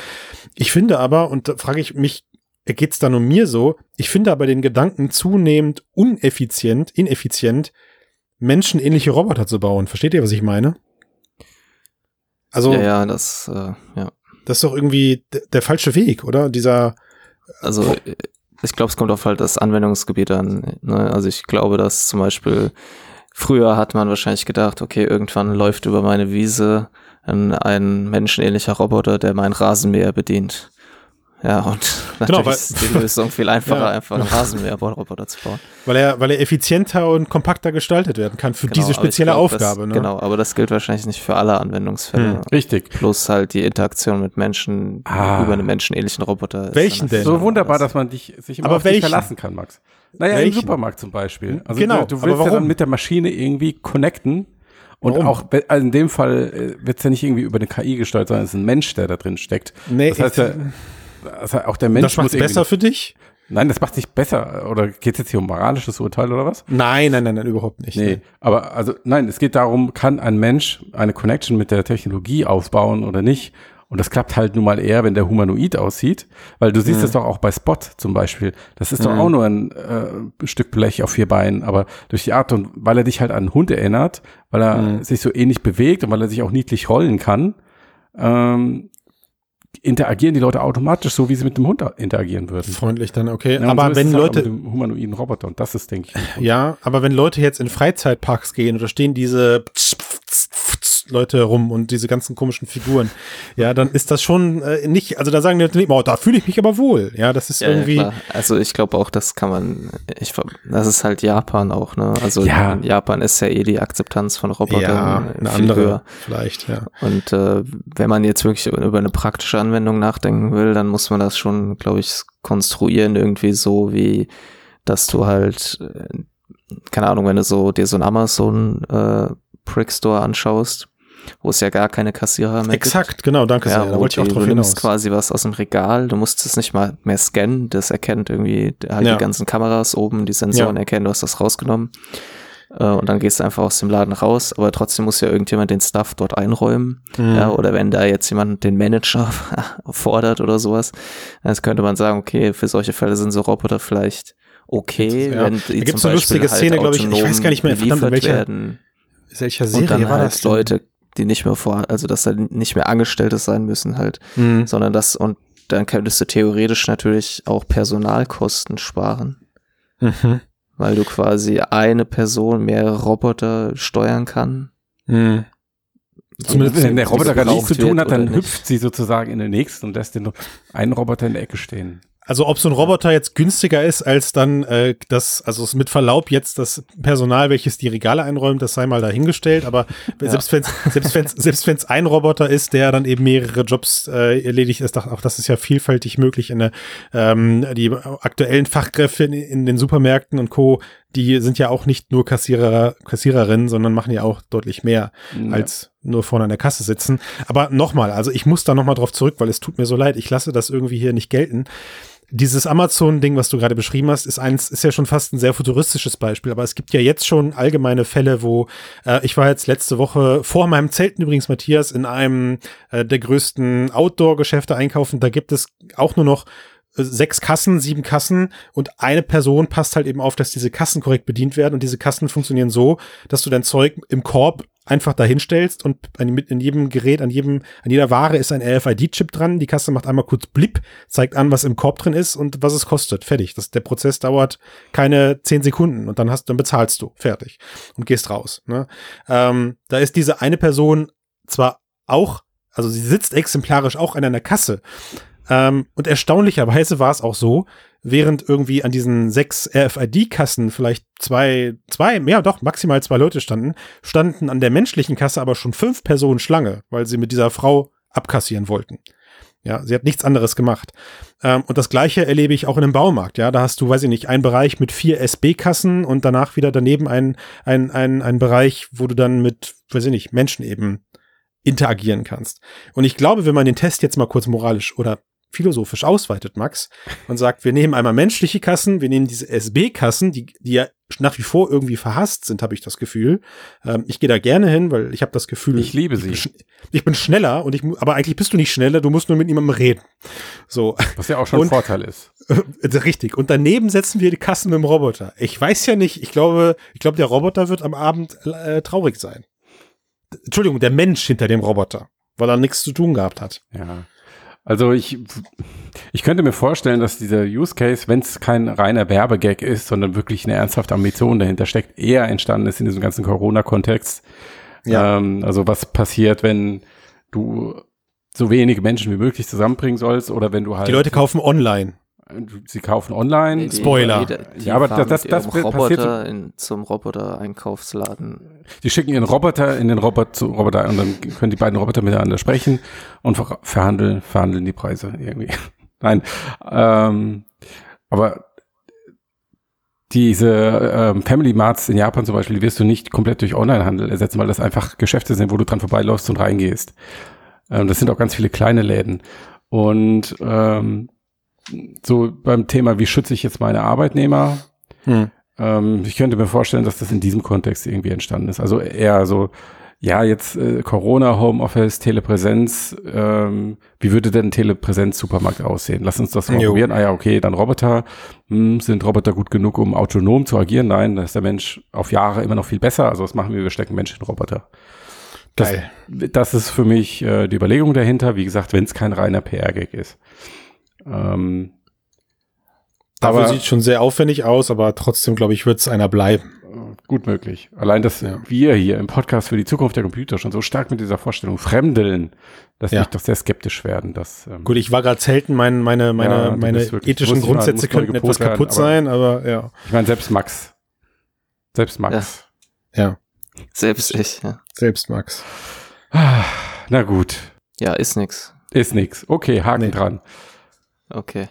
Ich finde aber, und da frage ich mich, geht's da nur mir so, ich finde aber den Gedanken zunehmend uneffizient, ineffizient, menschenähnliche Roboter zu bauen. Versteht ihr, was ich meine? Also. Ja, ja, das, äh, ja. Das ist doch irgendwie der falsche Weg, oder? Dieser. Also, ich glaube, es kommt auf halt das Anwendungsgebiet an. Ne? Also ich glaube, dass zum Beispiel Früher hat man wahrscheinlich gedacht, okay, irgendwann läuft über meine Wiese ein, ein menschenähnlicher Roboter, der mein Rasenmäher bedient. Ja, und [laughs] genau, natürlich weil, ist die Lösung viel einfacher, [laughs] ja. einfach einen Rasenmäher-Roboter zu bauen. Weil er, weil er effizienter und kompakter gestaltet werden kann für genau, diese spezielle glaub, Aufgabe. Das, ne? Genau, aber das gilt wahrscheinlich nicht für alle Anwendungsfälle. Hm, richtig. Plus halt die Interaktion mit Menschen ah. über einen menschenähnlichen Roboter. Welchen denn? So wunderbar, dass man dich, sich immer aber auf dich verlassen kann, Max. Naja, welchen? im Supermarkt zum Beispiel. Also genau, du, du willst ja dann mit der Maschine irgendwie connecten. Und warum? auch, also in dem Fall äh, wird es ja nicht irgendwie über eine KI gesteuert, sondern es ist ein Mensch, der da drin steckt. Nee, das heißt ja, also auch der Mensch das macht besser für dich? Nein, das macht nicht besser. Oder geht es jetzt hier um moralisches Urteil oder was? Nein, nein, nein, nein überhaupt nicht. Nee, aber also nein, es geht darum, kann ein Mensch eine Connection mit der Technologie aufbauen oder nicht? Und das klappt halt nun mal eher, wenn der humanoid aussieht, weil du siehst mhm. es doch auch bei Spot zum Beispiel. Das ist doch mhm. auch nur ein äh, Stück Blech auf vier Beinen, aber durch die Art und weil er dich halt an einen Hund erinnert, weil er mhm. sich so ähnlich bewegt und weil er sich auch niedlich rollen kann, ähm, interagieren die Leute automatisch so, wie sie mit dem Hund interagieren würden. Freundlich dann, okay. Ja, aber so wenn halt Leute. Mit dem humanoiden Roboter und das ist, denke ich. Ja, aber wenn Leute jetzt in Freizeitparks gehen oder stehen diese Leute rum und diese ganzen komischen Figuren. Ja, dann ist das schon äh, nicht, also da sagen die Leute, oh, da fühle ich mich aber wohl. Ja, das ist ja, irgendwie. Ja, also ich glaube auch, das kann man, ich, das ist halt Japan auch, ne? Also ja. in Japan ist ja eh die Akzeptanz von Robotern ja, eine andere, höher. vielleicht, ja. Und äh, wenn man jetzt wirklich über eine praktische Anwendung nachdenken will, dann muss man das schon, glaube ich, konstruieren irgendwie so wie, dass du halt, äh, keine Ahnung, wenn du so dir so ein Amazon äh, Prick Store anschaust, wo es ja gar keine Kassierer mehr Exakt, gibt. genau, danke ja, sehr. Da wollte ich auch drauf du nimmst quasi was aus dem Regal, du musst es nicht mal mehr scannen, das erkennt irgendwie halt ja. die ganzen Kameras oben, die Sensoren ja. erkennen, du hast das rausgenommen. Äh, und dann gehst du einfach aus dem Laden raus, aber trotzdem muss ja irgendjemand den Stuff dort einräumen. Mhm. Ja, oder wenn da jetzt jemand den Manager [laughs] fordert oder sowas, dann könnte man sagen, okay, für solche Fälle sind so Roboter vielleicht okay, ja. wenn die da gibt's eine lustige halt Szene, glaube ich, ich weiß gar nicht mehr, verdammt, welcher, werden. welcher Serie und dann war halt das Leute die nicht mehr vor, also dass da nicht mehr Angestellte sein müssen halt, mhm. sondern das und dann könntest du theoretisch natürlich auch Personalkosten sparen. Mhm. Weil du quasi eine Person mehrere Roboter steuern kann. Mhm. Zumindest wenn der Roboter gar nichts zu tun hat, dann hüpft sie sozusagen in den nächsten und lässt den einen Roboter in der Ecke stehen. Also ob so ein Roboter jetzt günstiger ist als dann äh, das, also mit Verlaub jetzt das Personal, welches die Regale einräumt, das sei mal dahingestellt. Aber ja. selbst wenn es selbst wenn's, selbst wenn's ein Roboter ist, der dann eben mehrere Jobs äh, erledigt ist, auch das ist ja vielfältig möglich. In der, ähm, die aktuellen Fachkräfte in, in den Supermärkten und Co. Die sind ja auch nicht nur Kassierer, Kassiererinnen, sondern machen ja auch deutlich mehr ja. als nur vorne an der Kasse sitzen. Aber nochmal, also ich muss da nochmal drauf zurück, weil es tut mir so leid. Ich lasse das irgendwie hier nicht gelten dieses Amazon-Ding, was du gerade beschrieben hast, ist eins, ist ja schon fast ein sehr futuristisches Beispiel, aber es gibt ja jetzt schon allgemeine Fälle, wo äh, ich war jetzt letzte Woche vor meinem Zelten übrigens, Matthias, in einem äh, der größten Outdoor-Geschäfte einkaufen. Da gibt es auch nur noch äh, sechs Kassen, sieben Kassen und eine Person passt halt eben auf, dass diese Kassen korrekt bedient werden und diese Kassen funktionieren so, dass du dein Zeug im Korb einfach dahinstellst und in jedem Gerät, an jedem, an jeder Ware ist ein RFID-Chip dran. Die Kasse macht einmal kurz Blip, zeigt an, was im Korb drin ist und was es kostet. Fertig. Das, der Prozess dauert keine zehn Sekunden und dann hast, dann bezahlst du. Fertig. Und gehst raus. Ne? Ähm, da ist diese eine Person zwar auch, also sie sitzt exemplarisch auch an einer Kasse. Ähm, und erstaunlicherweise war es auch so, während irgendwie an diesen sechs RFID-Kassen vielleicht zwei, zwei, ja doch, maximal zwei Leute standen, standen an der menschlichen Kasse aber schon fünf Personen Schlange, weil sie mit dieser Frau abkassieren wollten. Ja, sie hat nichts anderes gemacht. Ähm, und das gleiche erlebe ich auch in einem Baumarkt. Ja, da hast du, weiß ich nicht, einen Bereich mit vier SB-Kassen und danach wieder daneben ein, ein, ein, ein Bereich, wo du dann mit, weiß ich nicht, Menschen eben interagieren kannst. Und ich glaube, wenn man den Test jetzt mal kurz moralisch oder philosophisch ausweitet, Max, und sagt, wir nehmen einmal menschliche Kassen, wir nehmen diese SB-Kassen, die, die ja nach wie vor irgendwie verhasst sind, habe ich das Gefühl. Ähm, ich gehe da gerne hin, weil ich habe das Gefühl, ich liebe sie. Ich bin, ich bin schneller und ich, aber eigentlich bist du nicht schneller, du musst nur mit jemandem reden. So. Was ja auch schon und, ein Vorteil ist. [laughs] Äh, richtig. Und daneben setzen wir die Kassen mit dem Roboter. Ich weiß ja nicht, ich glaube, ich glaube, der Roboter wird am Abend äh, traurig sein. Entschuldigung, der Mensch hinter dem Roboter, weil er nichts zu tun gehabt hat. Ja. Also ich, ich könnte mir vorstellen, dass dieser Use Case, wenn es kein reiner Werbegag ist, sondern wirklich eine ernsthafte Ambition dahinter steckt, eher entstanden ist in diesem ganzen Corona-Kontext. Ja. Ähm, also was passiert, wenn du so wenige Menschen wie möglich zusammenbringen sollst oder wenn du halt. Die Leute kaufen online. Sie kaufen online. Die, Spoiler. Die, die ja, aber das, das, das Roboter in, zum Roboter-Einkaufsladen. Die schicken ihren Roboter in den Roboter zu Roboter und dann können die beiden Roboter miteinander sprechen und verhandeln, verhandeln die Preise irgendwie. [laughs] Nein. Ähm, aber diese ähm, Family Marts in Japan zum Beispiel, die wirst du nicht komplett durch Onlinehandel ersetzen, weil das einfach Geschäfte sind, wo du dran vorbeiläufst und reingehst. Ähm, das sind auch ganz viele kleine Läden. Und ähm, so beim Thema, wie schütze ich jetzt meine Arbeitnehmer? Hm. Ähm, ich könnte mir vorstellen, dass das in diesem Kontext irgendwie entstanden ist. Also eher so, ja, jetzt äh, Corona, Homeoffice, Telepräsenz, ähm, wie würde denn ein Telepräsenz-Supermarkt aussehen? Lass uns das mal jo. probieren. Ah ja, okay, dann Roboter. Hm, sind Roboter gut genug, um autonom zu agieren? Nein, da ist der Mensch auf Jahre immer noch viel besser. Also was machen wir? Wir stecken Menschen in Roboter. Das, Geil. das ist für mich äh, die Überlegung dahinter. Wie gesagt, wenn es kein reiner PR-Gag ist. Ähm, Dafür aber, sieht schon sehr aufwendig aus, aber trotzdem, glaube ich, wird es einer bleiben. Gut möglich. Allein, dass ja. wir hier im Podcast für die Zukunft der Computer schon so stark mit dieser Vorstellung fremdeln, dass ja. mich doch sehr skeptisch werden. Dass, ähm, Gut, ich war gerade selten, mein, meine, meine, ja, meine ethischen Grundsätze mal, könnten etwas kaputt werden, sein, aber ja. Ich meine, selbst Max. Selbst Max. Ja. Selbst ich, ja. Selbst Max. Na gut. Ja, ist nix. Ist nix. Okay, Haken nee. dran. Okay.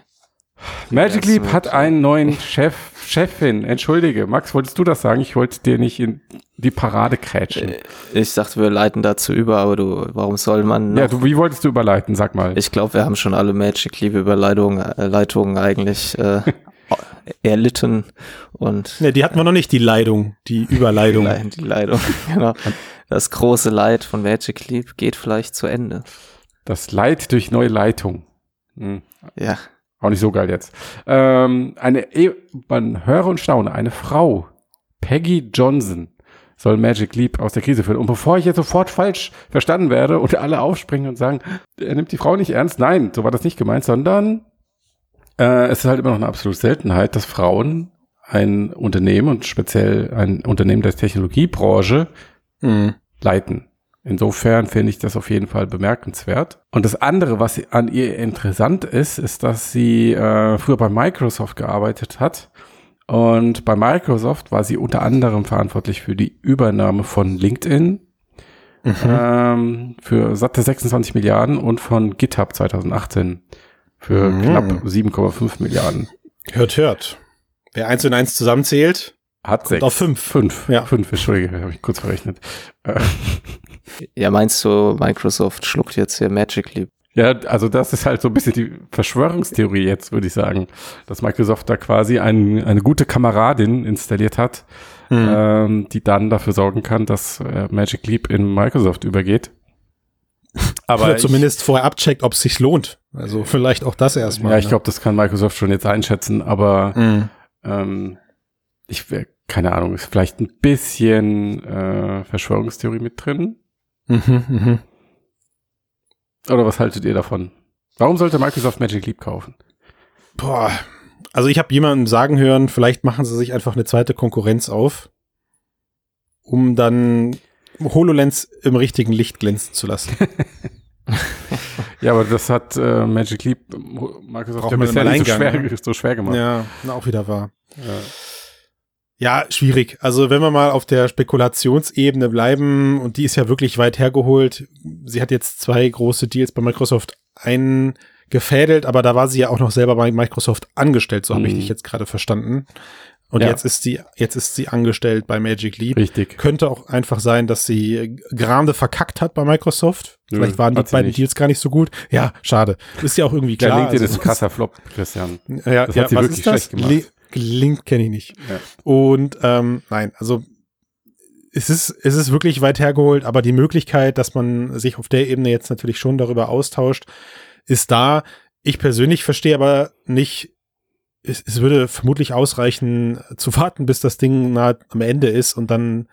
Magic Leap hat einen neuen Chef, Chefin. Entschuldige, Max, wolltest du das sagen? Ich wollte dir nicht in die Parade krätschen. Äh, ich dachte, wir leiten dazu über, aber du, warum soll man? Noch? Ja, du, wie wolltest du überleiten? Sag mal. Ich glaube, wir haben schon alle Magic Leap Überleitungen äh, Leitungen eigentlich äh, [laughs] erlitten und. Ne, die hatten wir noch nicht, die Leitung, die [laughs] Überleitung. Die, die Leitung, [laughs] genau. Das große Leid von Magic Leap geht vielleicht zu Ende. Das Leid durch neue Leitung. Hm. Ja. Auch nicht so geil jetzt. Ähm, eine, e man höre und staune, eine Frau, Peggy Johnson, soll Magic Leap aus der Krise führen. Und bevor ich jetzt sofort falsch verstanden werde und alle aufspringen und sagen, er nimmt die Frau nicht ernst, nein, so war das nicht gemeint, sondern äh, es ist halt immer noch eine absolute Seltenheit, dass Frauen ein Unternehmen und speziell ein Unternehmen der Technologiebranche mhm. leiten. Insofern finde ich das auf jeden Fall bemerkenswert. Und das andere, was an ihr interessant ist, ist, dass sie äh, früher bei Microsoft gearbeitet hat. Und bei Microsoft war sie unter anderem verantwortlich für die Übernahme von LinkedIn mhm. ähm, für satte 26 Milliarden und von GitHub 2018 für mhm. knapp 7,5 Milliarden. Hört, hört. Wer eins und eins zusammenzählt, hat sechs. Auf fünf. Fünf. Ja. Fünf, Entschuldige, [laughs] habe ich kurz verrechnet. Ja, meinst du, Microsoft schluckt jetzt hier Magic Leap? Ja, also das ist halt so ein bisschen die Verschwörungstheorie jetzt, würde ich sagen, dass Microsoft da quasi ein, eine gute Kameradin installiert hat, mhm. ähm, die dann dafür sorgen kann, dass äh, Magic Leap in Microsoft übergeht. [laughs] Aber Oder zumindest ich, vorher abcheckt, ob es sich lohnt. Also vielleicht auch das erstmal. Ja, ich ne? glaube, das kann Microsoft schon jetzt einschätzen, aber mhm. ähm, ich keine Ahnung, ist vielleicht ein bisschen äh, Verschwörungstheorie mit drin. Mhm, mhm. Oder was haltet ihr davon? Warum sollte Microsoft Magic Leap kaufen? Boah, also ich habe jemanden sagen hören, vielleicht machen sie sich einfach eine zweite Konkurrenz auf, um dann HoloLens im richtigen Licht glänzen zu lassen. [laughs] ja, aber das hat äh, Magic Leap Microsoft ja bisher so schwer, so schwer gemacht. Ja, auch wieder wahr. Ja. Ja, schwierig. Also wenn wir mal auf der Spekulationsebene bleiben, und die ist ja wirklich weit hergeholt, sie hat jetzt zwei große Deals bei Microsoft eingefädelt, aber da war sie ja auch noch selber bei Microsoft angestellt, so habe ich Mhm. dich jetzt gerade verstanden. Und Ja. jetzt ist sie, jetzt ist sie angestellt bei Magic Leap. Richtig. Könnte auch einfach sein, dass sie Grande verkackt hat bei Microsoft. Vielleicht waren die beiden nicht. Deals gar nicht so gut. Ja, schade. Ist ja auch irgendwie klar. LinkedIn also- ist ein krasser Flop, Christian. ja, Das ja, hat sie was wirklich ist das? schlecht gemacht. Li- Link kenne ich nicht. Ja. Und ähm, nein, also es ist, es ist wirklich weit hergeholt, aber die Möglichkeit, dass man sich auf der Ebene jetzt natürlich schon darüber austauscht, ist da. Ich persönlich verstehe aber nicht, es, es würde vermutlich ausreichen, zu warten, bis das Ding nahe am Ende ist und dann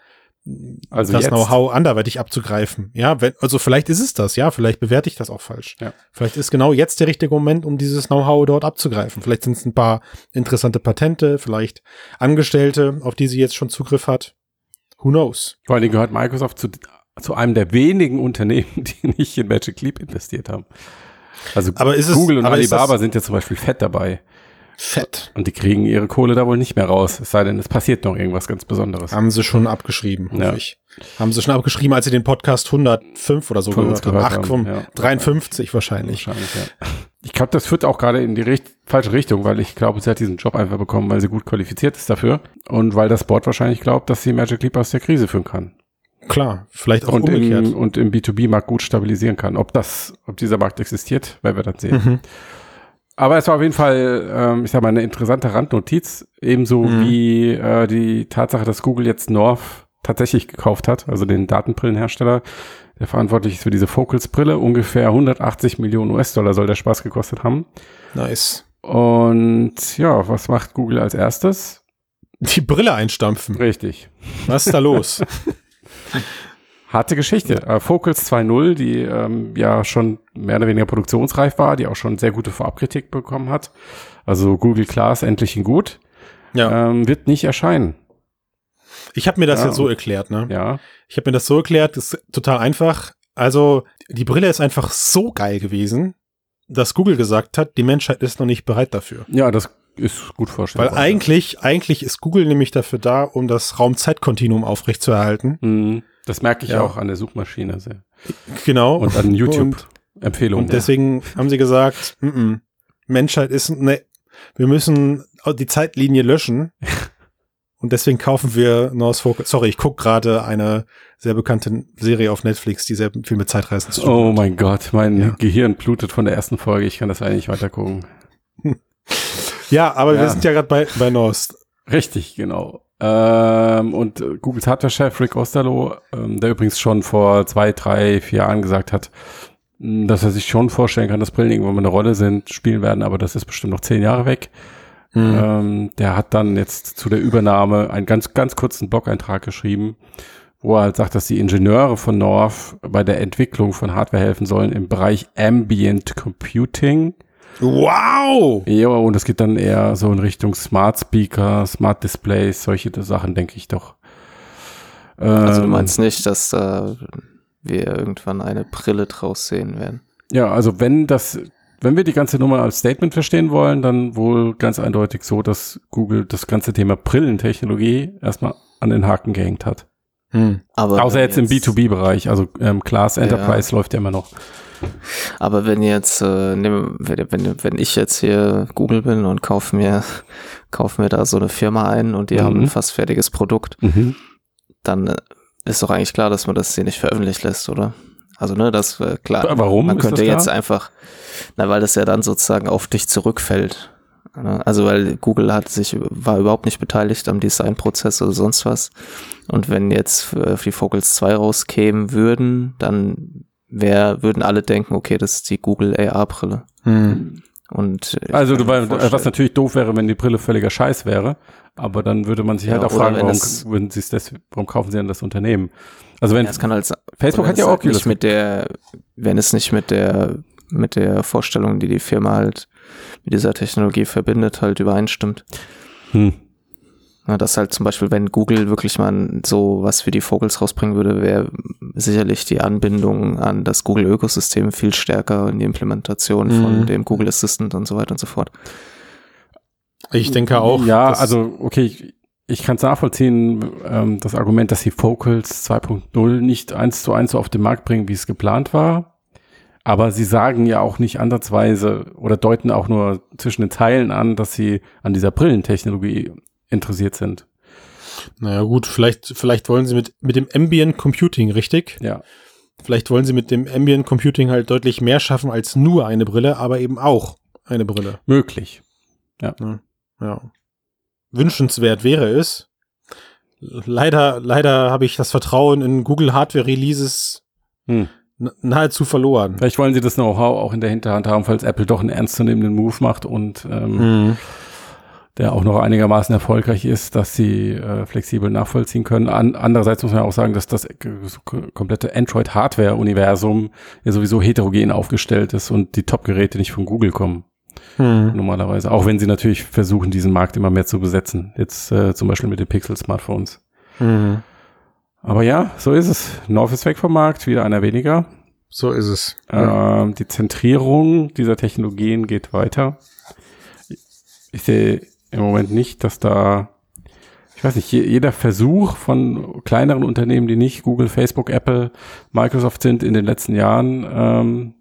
Also das. Know-how anderweitig abzugreifen. Ja, wenn, also vielleicht ist es das, ja, vielleicht bewerte ich das auch falsch. Ja. Vielleicht ist genau jetzt der richtige Moment, um dieses Know-how dort abzugreifen. Vielleicht sind es ein paar interessante Patente, vielleicht Angestellte, auf die sie jetzt schon Zugriff hat. Who knows? Vor Dingen gehört Microsoft zu, zu einem der wenigen Unternehmen, [laughs] die nicht in Magic Leap investiert haben. Also Aber ist es- Google und aber ist Alibaba das- sind ja zum Beispiel fett dabei. Fett. Und die kriegen ihre Kohle da wohl nicht mehr raus. Es sei denn, es passiert noch irgendwas ganz Besonderes. Haben sie schon abgeschrieben, Ja. ich. Haben sie schon abgeschrieben, als sie den Podcast 105 oder so Von uns gehört haben. gehört Ach komm, ja. 53 wahrscheinlich. Wahrscheinlich, ja. Ich glaube, das führt auch gerade in die richt falsche Richtung, weil ich glaube, sie hat diesen Job einfach bekommen, weil sie gut qualifiziert ist dafür. Und weil das Board wahrscheinlich glaubt, dass sie Magic Leap aus der Krise führen kann. Klar, vielleicht auch Und umgekehrt. im, und im B2B-Markt gut stabilisieren kann. Ob das, ob dieser Markt existiert, werden wir dann sehen. Mhm. Aber es war auf jeden Fall, ähm, ich sag mal, eine interessante Randnotiz, ebenso Mhm. wie äh, die Tatsache, dass Google jetzt North tatsächlich gekauft hat, also den Datenbrillenhersteller, der verantwortlich ist für diese Focals-Brille. Ungefähr 180 Millionen US-Dollar soll der Spaß gekostet haben. Nice. Und ja, was macht Google als erstes? Die Brille einstampfen. Richtig. Was ist da los? [laughs] Harte Geschichte. Äh, Focals 2.0, die ähm, ja schon mehr oder weniger produktionsreif war, die auch schon sehr gute Vorabkritik bekommen hat. Also Google Glass endlich in gut, ja. ähm, wird nicht erscheinen. Ich habe mir das Ja. jetzt so erklärt, ne? Ja. Ich habe mir das so erklärt, das ist total einfach. Also, die Brille ist einfach so geil gewesen, dass Google gesagt hat, die Menschheit ist noch nicht bereit dafür. Ja, das ist gut vorstellbar. Weil eigentlich, eigentlich ist Google nämlich dafür da, um das Raumzeitkontinuum aufrechtzuerhalten. Mhm. Das merke ich Ja. auch an der Suchmaschine sehr. Genau. Und an Und, YouTube-Empfehlungen. und deswegen haben sie gesagt, mm -mm, Menschheit ist, ne, wir müssen die Zeitlinie löschen. [laughs] Und deswegen kaufen wir North Focus. Sorry, ich gucke gerade eine sehr bekannte Serie auf Netflix, die sehr viel mit Zeitreisen zu tun Oh hat. mein Gott, mein Ja. Gehirn blutet von der ersten Folge. Ich kann das eigentlich weiter gucken. [laughs] Ja, aber Ja. wir sind ja gerade bei, bei North. Richtig, genau. Ähm, und äh, Googles Hardware-Chef Rick Osterloh, ähm, der übrigens schon vor zwei, drei, vier Jahren gesagt hat, mh, dass er sich schon vorstellen kann, dass Brillen irgendwann mal eine Rolle sind, spielen werden, aber das ist bestimmt noch zehn Jahre weg. Mhm. Ähm, der hat dann jetzt zu der Übernahme einen ganz, ganz kurzen Blog-Eintrag geschrieben, wo er halt sagt, dass die Ingenieure von North bei der Entwicklung von Hardware helfen sollen im Bereich Ambient Computing. Wow! Ja, und es geht dann eher so in Richtung Smart Speaker, Smart Displays, solche Sachen, denke ich doch. Also du Ähm, meinst nicht, dass da wir irgendwann eine Brille draus sehen werden. Ja, also wenn das, wenn wir die ganze Nummer als Statement verstehen wollen, dann wohl ganz eindeutig so, dass Google das ganze Thema Brillentechnologie erstmal an den Haken gehängt hat. Hm. Aber Außer wenn jetzt, im B2B-Bereich, also ähm, Class Enterprise läuft ja immer noch. Aber wenn jetzt, äh, nehm, wenn, wenn, wenn ich jetzt hier Google bin und kauf mir, [laughs] kauf mir da so eine Firma ein und die Mhm. haben ein fast fertiges Produkt, Mhm. dann äh, ist doch eigentlich klar, dass man das hier nicht veröffentlicht lässt, oder? Also, ne, das äh, klar. Warum Man ist könnte jetzt einfach, na, weil das ja dann sozusagen auf dich zurückfällt. Ne? Also, weil Google hat sich, war überhaupt nicht beteiligt am Designprozess oder sonst was. Und wenn jetzt äh, die Focals 2 rauskämen würden, dann wär, würden alle denken, okay, das ist die Google AR-Brille. Hm. Und ich Also, du, weil, vorstellen- was natürlich doof wäre, wenn die Brille völliger Scheiß wäre, aber dann würde man sich Ja, halt auch fragen, wenn warum, es- sie's das, warum kaufen sie denn das Unternehmen? Also wenn ja, es kann halt, Facebook wenn hat ja es auch halt nicht mit der, wenn es nicht mit der, mit der Vorstellung, die die Firma halt mit dieser Technologie verbindet, halt übereinstimmt. hm. Ja, dass halt zum Beispiel, wenn Google wirklich mal so was für die Vogels rausbringen würde, wäre sicherlich die Anbindung an das Google-Ökosystem viel stärker in die Implementation von Mhm. dem Google Assistant und so weiter und so fort. Ich denke auch. Ja, also okay, ich, ich kann es nachvollziehen, ähm, das Argument, dass sie Focals 2.0 nicht eins zu eins so auf den Markt bringen, wie es geplant war. Aber sie sagen ja auch nicht ansatzweise oder deuten auch nur zwischen den Zeilen an, dass sie an dieser Brillentechnologie interessiert sind. Naja, gut, vielleicht, vielleicht wollen sie mit, mit dem Ambient Computing, richtig? Ja. Vielleicht wollen sie mit dem Ambient Computing halt deutlich mehr schaffen als nur eine Brille, aber eben auch eine Brille. Möglich. Ja. Wünschenswert wäre es. Leider, leider habe ich das Vertrauen in Google Hardware Releases Hm. Nahezu verloren. Vielleicht wollen sie das Know-how auch in der Hinterhand haben, falls Apple doch einen ernstzunehmenden Move macht und ähm, Mhm. der auch noch einigermaßen erfolgreich ist, dass sie äh, flexibel nachvollziehen können. An, andererseits muss man auch sagen, dass das komplette Android-Hardware-Universum ja sowieso heterogen aufgestellt ist und die Top-Geräte nicht von Google kommen, Mhm. normalerweise. Auch wenn sie natürlich versuchen, diesen Markt immer mehr zu besetzen. Jetzt äh, zum Beispiel mit den Pixel-Smartphones. Mhm. Aber ja, so ist es. North ist weg vom Markt, wieder einer weniger. So ist es. Ähm, die Zentrierung dieser Technologien geht weiter. Ich sehe im Moment nicht, dass da, ich weiß nicht, je- jeder Versuch von kleineren Unternehmen, die nicht Google, Facebook, Apple, Microsoft sind in den letzten Jahren, ähm,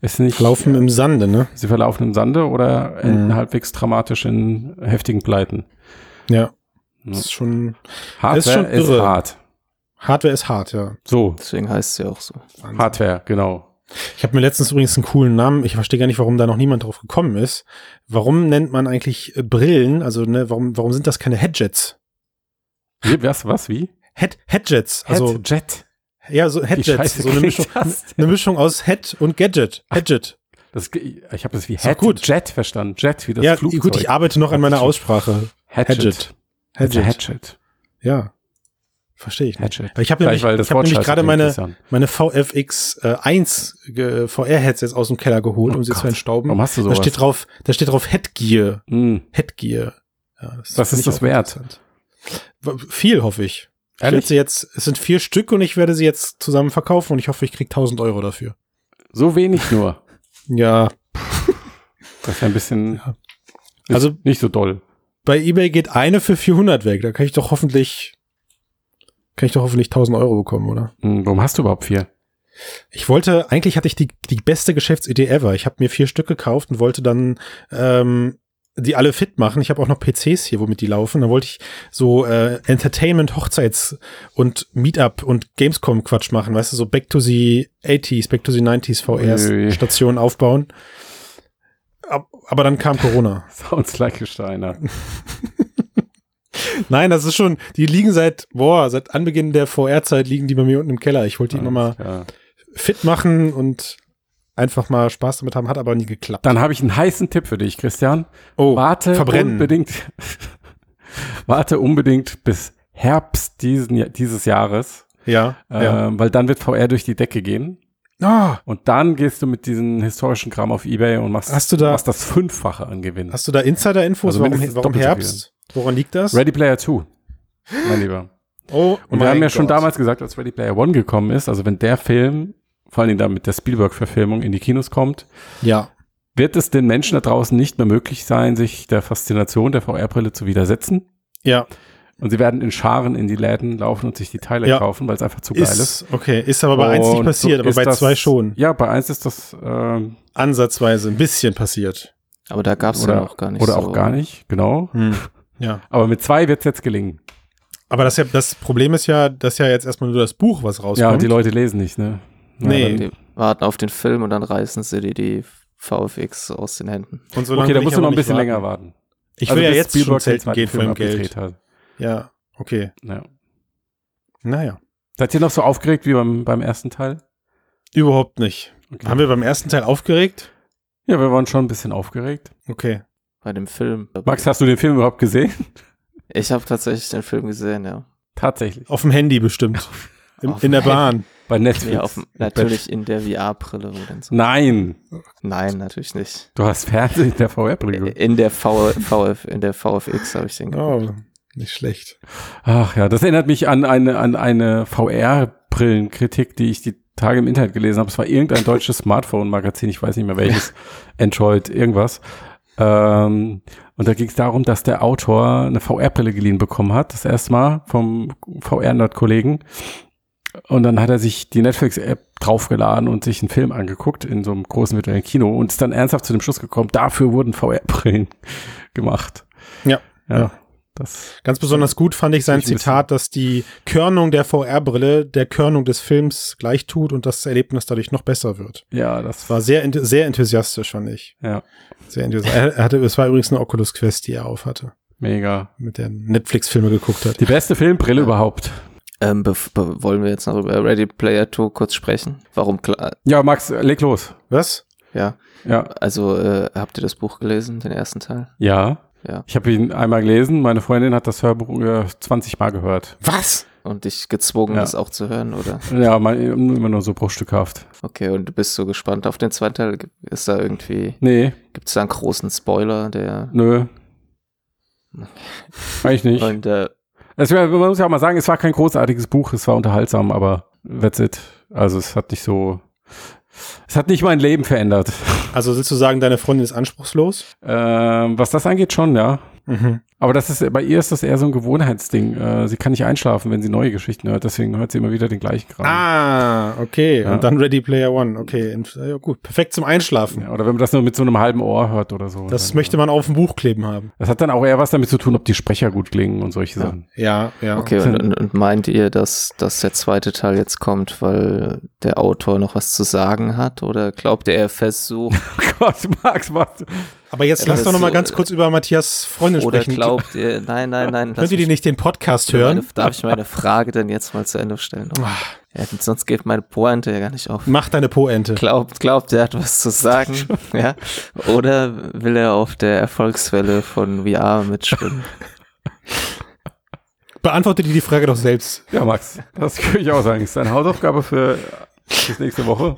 ist nicht. Laufen im Sande, ne? Sie verlaufen im Sande oder enden Mhm. halbwegs dramatisch in heftigen Pleiten. Ja. Das ist schon, Hardware ist schon ist, irre. hart. Hardware ist hart, ja. So, Deswegen heißt es ja auch so. Wahnsinn. Hardware, genau. Ich habe mir letztens übrigens einen coolen Namen, ich verstehe gar nicht, warum da noch niemand drauf gekommen ist. Warum nennt man eigentlich äh, Brillen, also ne, warum, warum sind das keine Headjets? Wie, was, was, wie? Head, Headjets, also Jet. ja, so Headjets, scheiße so eine Mischung, das eine Mischung aus Head und Gadget. Headjet. Das, ich habe das wie Head, gut. Jet verstanden. Jet wie das ja, Flugzeug. gut, ich arbeite noch an meiner Aussprache. Hatchet. Headjet. Hatchet. Ja. Verstehe ich nicht. Hatchet. Ich habe nämlich, weil das ich hab nämlich gerade meine, meine VFX äh, 1 ge- VR-Headsets aus dem Keller geholt, Oh um sie Gott. zu entstauben. Warum hast du Da sowas? steht drauf, da steht drauf Headgear. Hm. Headgear. Ja, Was finde ist ich das wert? Viel, hoffe ich. Ich Ehrlich? sie jetzt, es sind vier Stück und ich werde sie jetzt zusammen verkaufen und ich hoffe, ich kriege 1000 Euro dafür. So wenig nur. [laughs] Ja, Das ist ja ein bisschen Ja. Also- nicht so doll. bei eBay geht eine für 400 weg. Da kann ich doch hoffentlich, kann ich doch hoffentlich 1000 Euro bekommen, oder? Hm, warum hast du überhaupt vier? Ich wollte, eigentlich hatte ich die, die beste Geschäftsidee ever. Ich habe mir vier Stück gekauft und wollte dann ähm, die alle fit machen. Ich habe auch noch PCs hier, womit die laufen. Dann wollte ich so äh, Entertainment, Hochzeits- und Meetup und Gamescom-Quatsch machen. Weißt du, so Back to the 80s, Back to the 90s Ui. VR-Stationen aufbauen. Ab- Aber dann kam Corona. [laughs] Sounds like a Steiner. [laughs] Nein, das ist schon, die liegen seit, boah, seit Anbeginn der VR-Zeit liegen die bei mir unten im Keller. Ich wollte die immer mal Ja. fit machen und einfach mal Spaß damit haben, hat aber nie geklappt. Dann habe ich einen heißen Tipp für dich, Christian. Oh, Warte verbrennen. unbedingt. [laughs] warte unbedingt bis Herbst diesen, Ja- dieses Jahres, Ja, ja. ähm, weil dann wird VR durch die Decke gehen. Ah, Und dann gehst du mit diesem historischen Kram auf Ebay und machst, Hast du da- machst das Fünffache an Gewinn. hast du da Insider-Infos? Also warum warum Herbst? Woran liegt das? Ready Player 2, mein Lieber. Oh, Und wir haben ja schon Gott. damals gesagt, als Ready Player One gekommen ist, also wenn der Film, vor allen Dingen dann mit der Spielberg-Verfilmung in die Kinos kommt, Ja. wird es den Menschen da draußen nicht mehr möglich sein, sich der Faszination der VR-Brille zu widersetzen. Ja, Und sie werden in Scharen in die Läden laufen und sich die Teile Ja. kaufen, weil es einfach zu geil ist. ist, okay, ist aber bei eins nicht Und passiert, so aber bei das- zwei schon. Ja, bei eins ist das ähm, Ansatzweise ein bisschen passiert. Aber da gab es ja oder, noch gar nicht oder so. auch gar nicht, genau. [laughs] Ja. Aber mit zwei wird es jetzt gelingen. Aber das, ja, das Problem ist ja, dass ja jetzt erstmal nur das Buch, was rauskommt. Ja, und die Leute lesen nicht, ne? Ja, Nee. Die warten auf den Film und dann reißen sie dir die VFX aus den Händen. Und so Okay, da musst du noch ein bisschen nicht länger warten. warten. Ich Also will ja bis jetzt schon Spielberg den selten gehen von Film dem Geld. hat. Ja, okay. Ja. Naja. Seid ihr noch so aufgeregt wie beim, beim ersten Teil? Überhaupt nicht. Okay. Haben wir beim ersten Teil aufgeregt? Ja, wir waren schon ein bisschen aufgeregt. Okay. Bei dem Film. Max, hast du den Film überhaupt gesehen? [laughs] Ich habe tatsächlich den Film gesehen, ja. Tatsächlich. Auf dem Handy bestimmt. [laughs] In, in der Bahn. Bei Netflix. Nee, auf, natürlich in der VR-Brille. so. Nein, Nein, natürlich nicht. du hast Fernsehen in der VR-Brille. In der, v, VF, in der VFX habe ich den geguckt. Oh, nicht schlecht. Ach ja, das erinnert mich an eine, an eine VR-Brillenkritik, die ich die Tage im Internet gelesen habe. Es war irgendein deutsches Smartphone-Magazin, ich weiß nicht mehr welches, Android, irgendwas. Ähm, und da ging es darum, dass der Autor eine VR-Brille geliehen bekommen hat, das erste Mal vom VR-Nerd-Kollegen. Und dann hat er sich die Netflix-App draufgeladen und sich einen Film angeguckt in so einem großen virtuellen Kino und ist dann ernsthaft zu dem Schluss gekommen, dafür wurden VR-Brillen [laughs] gemacht. Ja. Ja. Ja. Das, Ganz besonders gut fand ich sein Zitat, dass die Körnung der VR-Brille der Körnung des Films gleich tut und das Erlebnis dadurch noch besser wird. ja, das war sehr, sehr enthusiastisch, fand ich. ja, Sehr enthusiastisch. Er hatte, es war übrigens eine Oculus Quest, die er auf hatte, mega. mit der Netflix-Filme geguckt hat. Die beste Filmbrille überhaupt. Ähm, wollen wir jetzt noch über Ready Player 2 kurz sprechen? Warum klar? Ja, Max, leg los. Was? Ja, Ja, also äh, habt ihr das Buch gelesen, den ersten Teil? ja. Ja. Ich habe ihn einmal gelesen. Meine Freundin hat das Hörbuch über 20 Mal gehört. Was? Und dich gezwungen, Ja. das auch zu hören, oder? Ja, mal, immer nur so bruchstückhaft. Okay, und du bist so gespannt auf den zweiten Teil? Ist da irgendwie, Nee, gibt es da einen großen Spoiler, der nö. [laughs] Eigentlich nicht. und äh, Es man muss ja auch mal sagen, es war kein großartiges Buch, es war unterhaltsam, aber that's it. Also es hat nicht so, es hat nicht mein Leben verändert. Also willst du sagen, deine Freundin ist anspruchslos? Ähm, was das angeht schon, ja. Mhm. Aber das ist, bei ihr ist das eher so ein Gewohnheitsding. Äh, sie kann nicht einschlafen, wenn sie neue Geschichten hört, deswegen hört sie immer wieder den gleichen Kram. Ah, okay. Ja. Und dann Ready Player One. Okay, ja, gut. Perfekt zum Einschlafen. Ja, oder wenn man das nur mit so einem halben Ohr hört oder so. Das dann, möchte man auf dem Buch kleben haben. Das hat dann auch eher was damit zu tun, ob die Sprecher gut klingen und solche Sachen. Ja, ja. okay, und, und, meint ihr, dass, dass der zweite Teil jetzt kommt, weil der Autor noch was zu sagen hat? Oder glaubt ihr, er versucht, [laughs] Oh Gott, Max, was? Aber jetzt Ja, lass doch noch mal so- ganz kurz über Matthias Freundin oder sprechen. glaubt ihr, nein, nein, nein, lass Könnt ihr die nicht den Podcast meine, hören? darf ich meine Frage denn jetzt mal zu Ende stellen? Ah, Ja, sonst geht meine Pointe ja gar nicht auf. Mach deine Po-Ente. Glaubt, glaubt, er hat was zu sagen, [laughs] ja? Oder will er auf der Erfolgswelle von VR mitschwimmen? Beantworte dir die Frage doch selbst. Ja, Max, das kann ich auch sagen. Das ist eine Hausaufgabe für bis nächste Woche,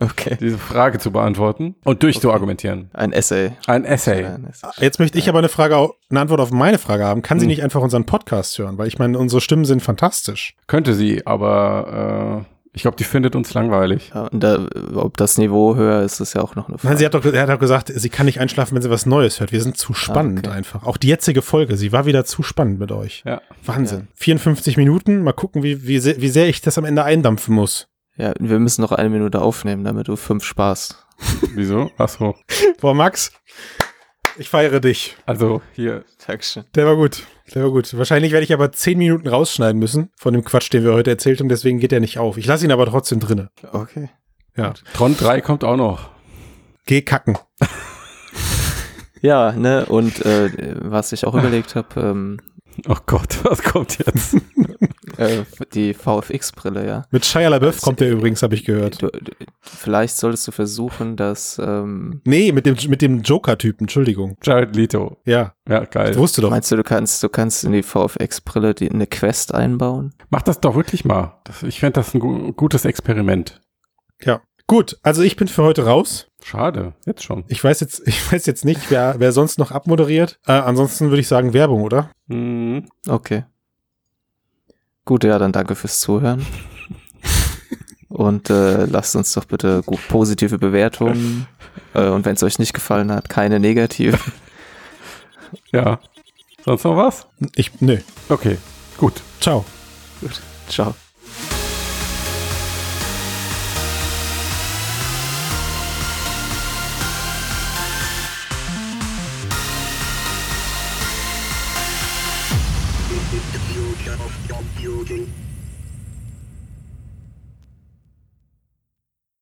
Okay. diese Frage zu beantworten und durchzuargumentieren. Ein Essay. Ein Essay. Ein Essay. Jetzt möchte ich aber eine Frage, eine Antwort auf meine Frage haben. Kann sie Hm. nicht einfach unseren Podcast hören? Weil ich meine, unsere Stimmen sind fantastisch. Könnte sie, aber äh, ich glaube, die findet uns langweilig. Ja, und da, ob das Niveau höher ist, ist ja auch noch eine Frage. Nein, sie hat doch, er hat doch gesagt, sie kann nicht einschlafen, wenn sie was Neues hört. Wir sind zu spannend okay. einfach. Auch die jetzige Folge, sie war wieder zu spannend mit euch. Ja. Wahnsinn. 54 Minuten, mal gucken, wie, wie, sehr, wie sehr ich das am Ende eindampfen muss. Ja, wir müssen noch eine Minute aufnehmen, damit du fünf sparst. Wieso? Ach so. Boah, Max, ich feiere dich. Also hier. Dankeschön. Der war gut. Der war gut. Wahrscheinlich werde ich aber 10 Minuten rausschneiden müssen von dem Quatsch, den wir heute erzählt haben, deswegen geht er nicht auf. Ich lasse ihn aber trotzdem drinne. Okay. Ja. Tron 3 kommt auch noch. Geh kacken. [laughs] Ja, ne, und äh, was ich auch überlegt habe, ähm, Oh Gott, was kommt jetzt? [laughs] [laughs] äh, die VFX-Brille, ja. Mit Shia LaBeouf kommt der übrigens, habe ich gehört. Du, du, vielleicht solltest du versuchen, dass, ähm, Nee, mit dem, mit dem Joker-Typen, Entschuldigung. Jared Leto. Ja, Ja, das geil. wusste doch. meinst du, du kannst, du kannst in die VFX-Brille die, eine Quest einbauen? Mach das doch wirklich mal. Das, ich fände das ein gu gutes Experiment. Ja. Gut, also ich bin für heute raus. Schade, jetzt schon. Ich weiß jetzt, [laughs] ich weiß jetzt nicht, wer, wer sonst noch abmoderiert. Äh, ansonsten würde ich sagen Werbung, oder? Mhm. Okay. Gut, ja, dann danke fürs Zuhören. [laughs] Und äh, lasst uns doch bitte gut, positive Bewertungen. [laughs] äh, und wenn es euch nicht gefallen hat, keine negative. [laughs] Ja. Sonst noch was? Ich, nö. Okay, gut. Ciao. Ciao.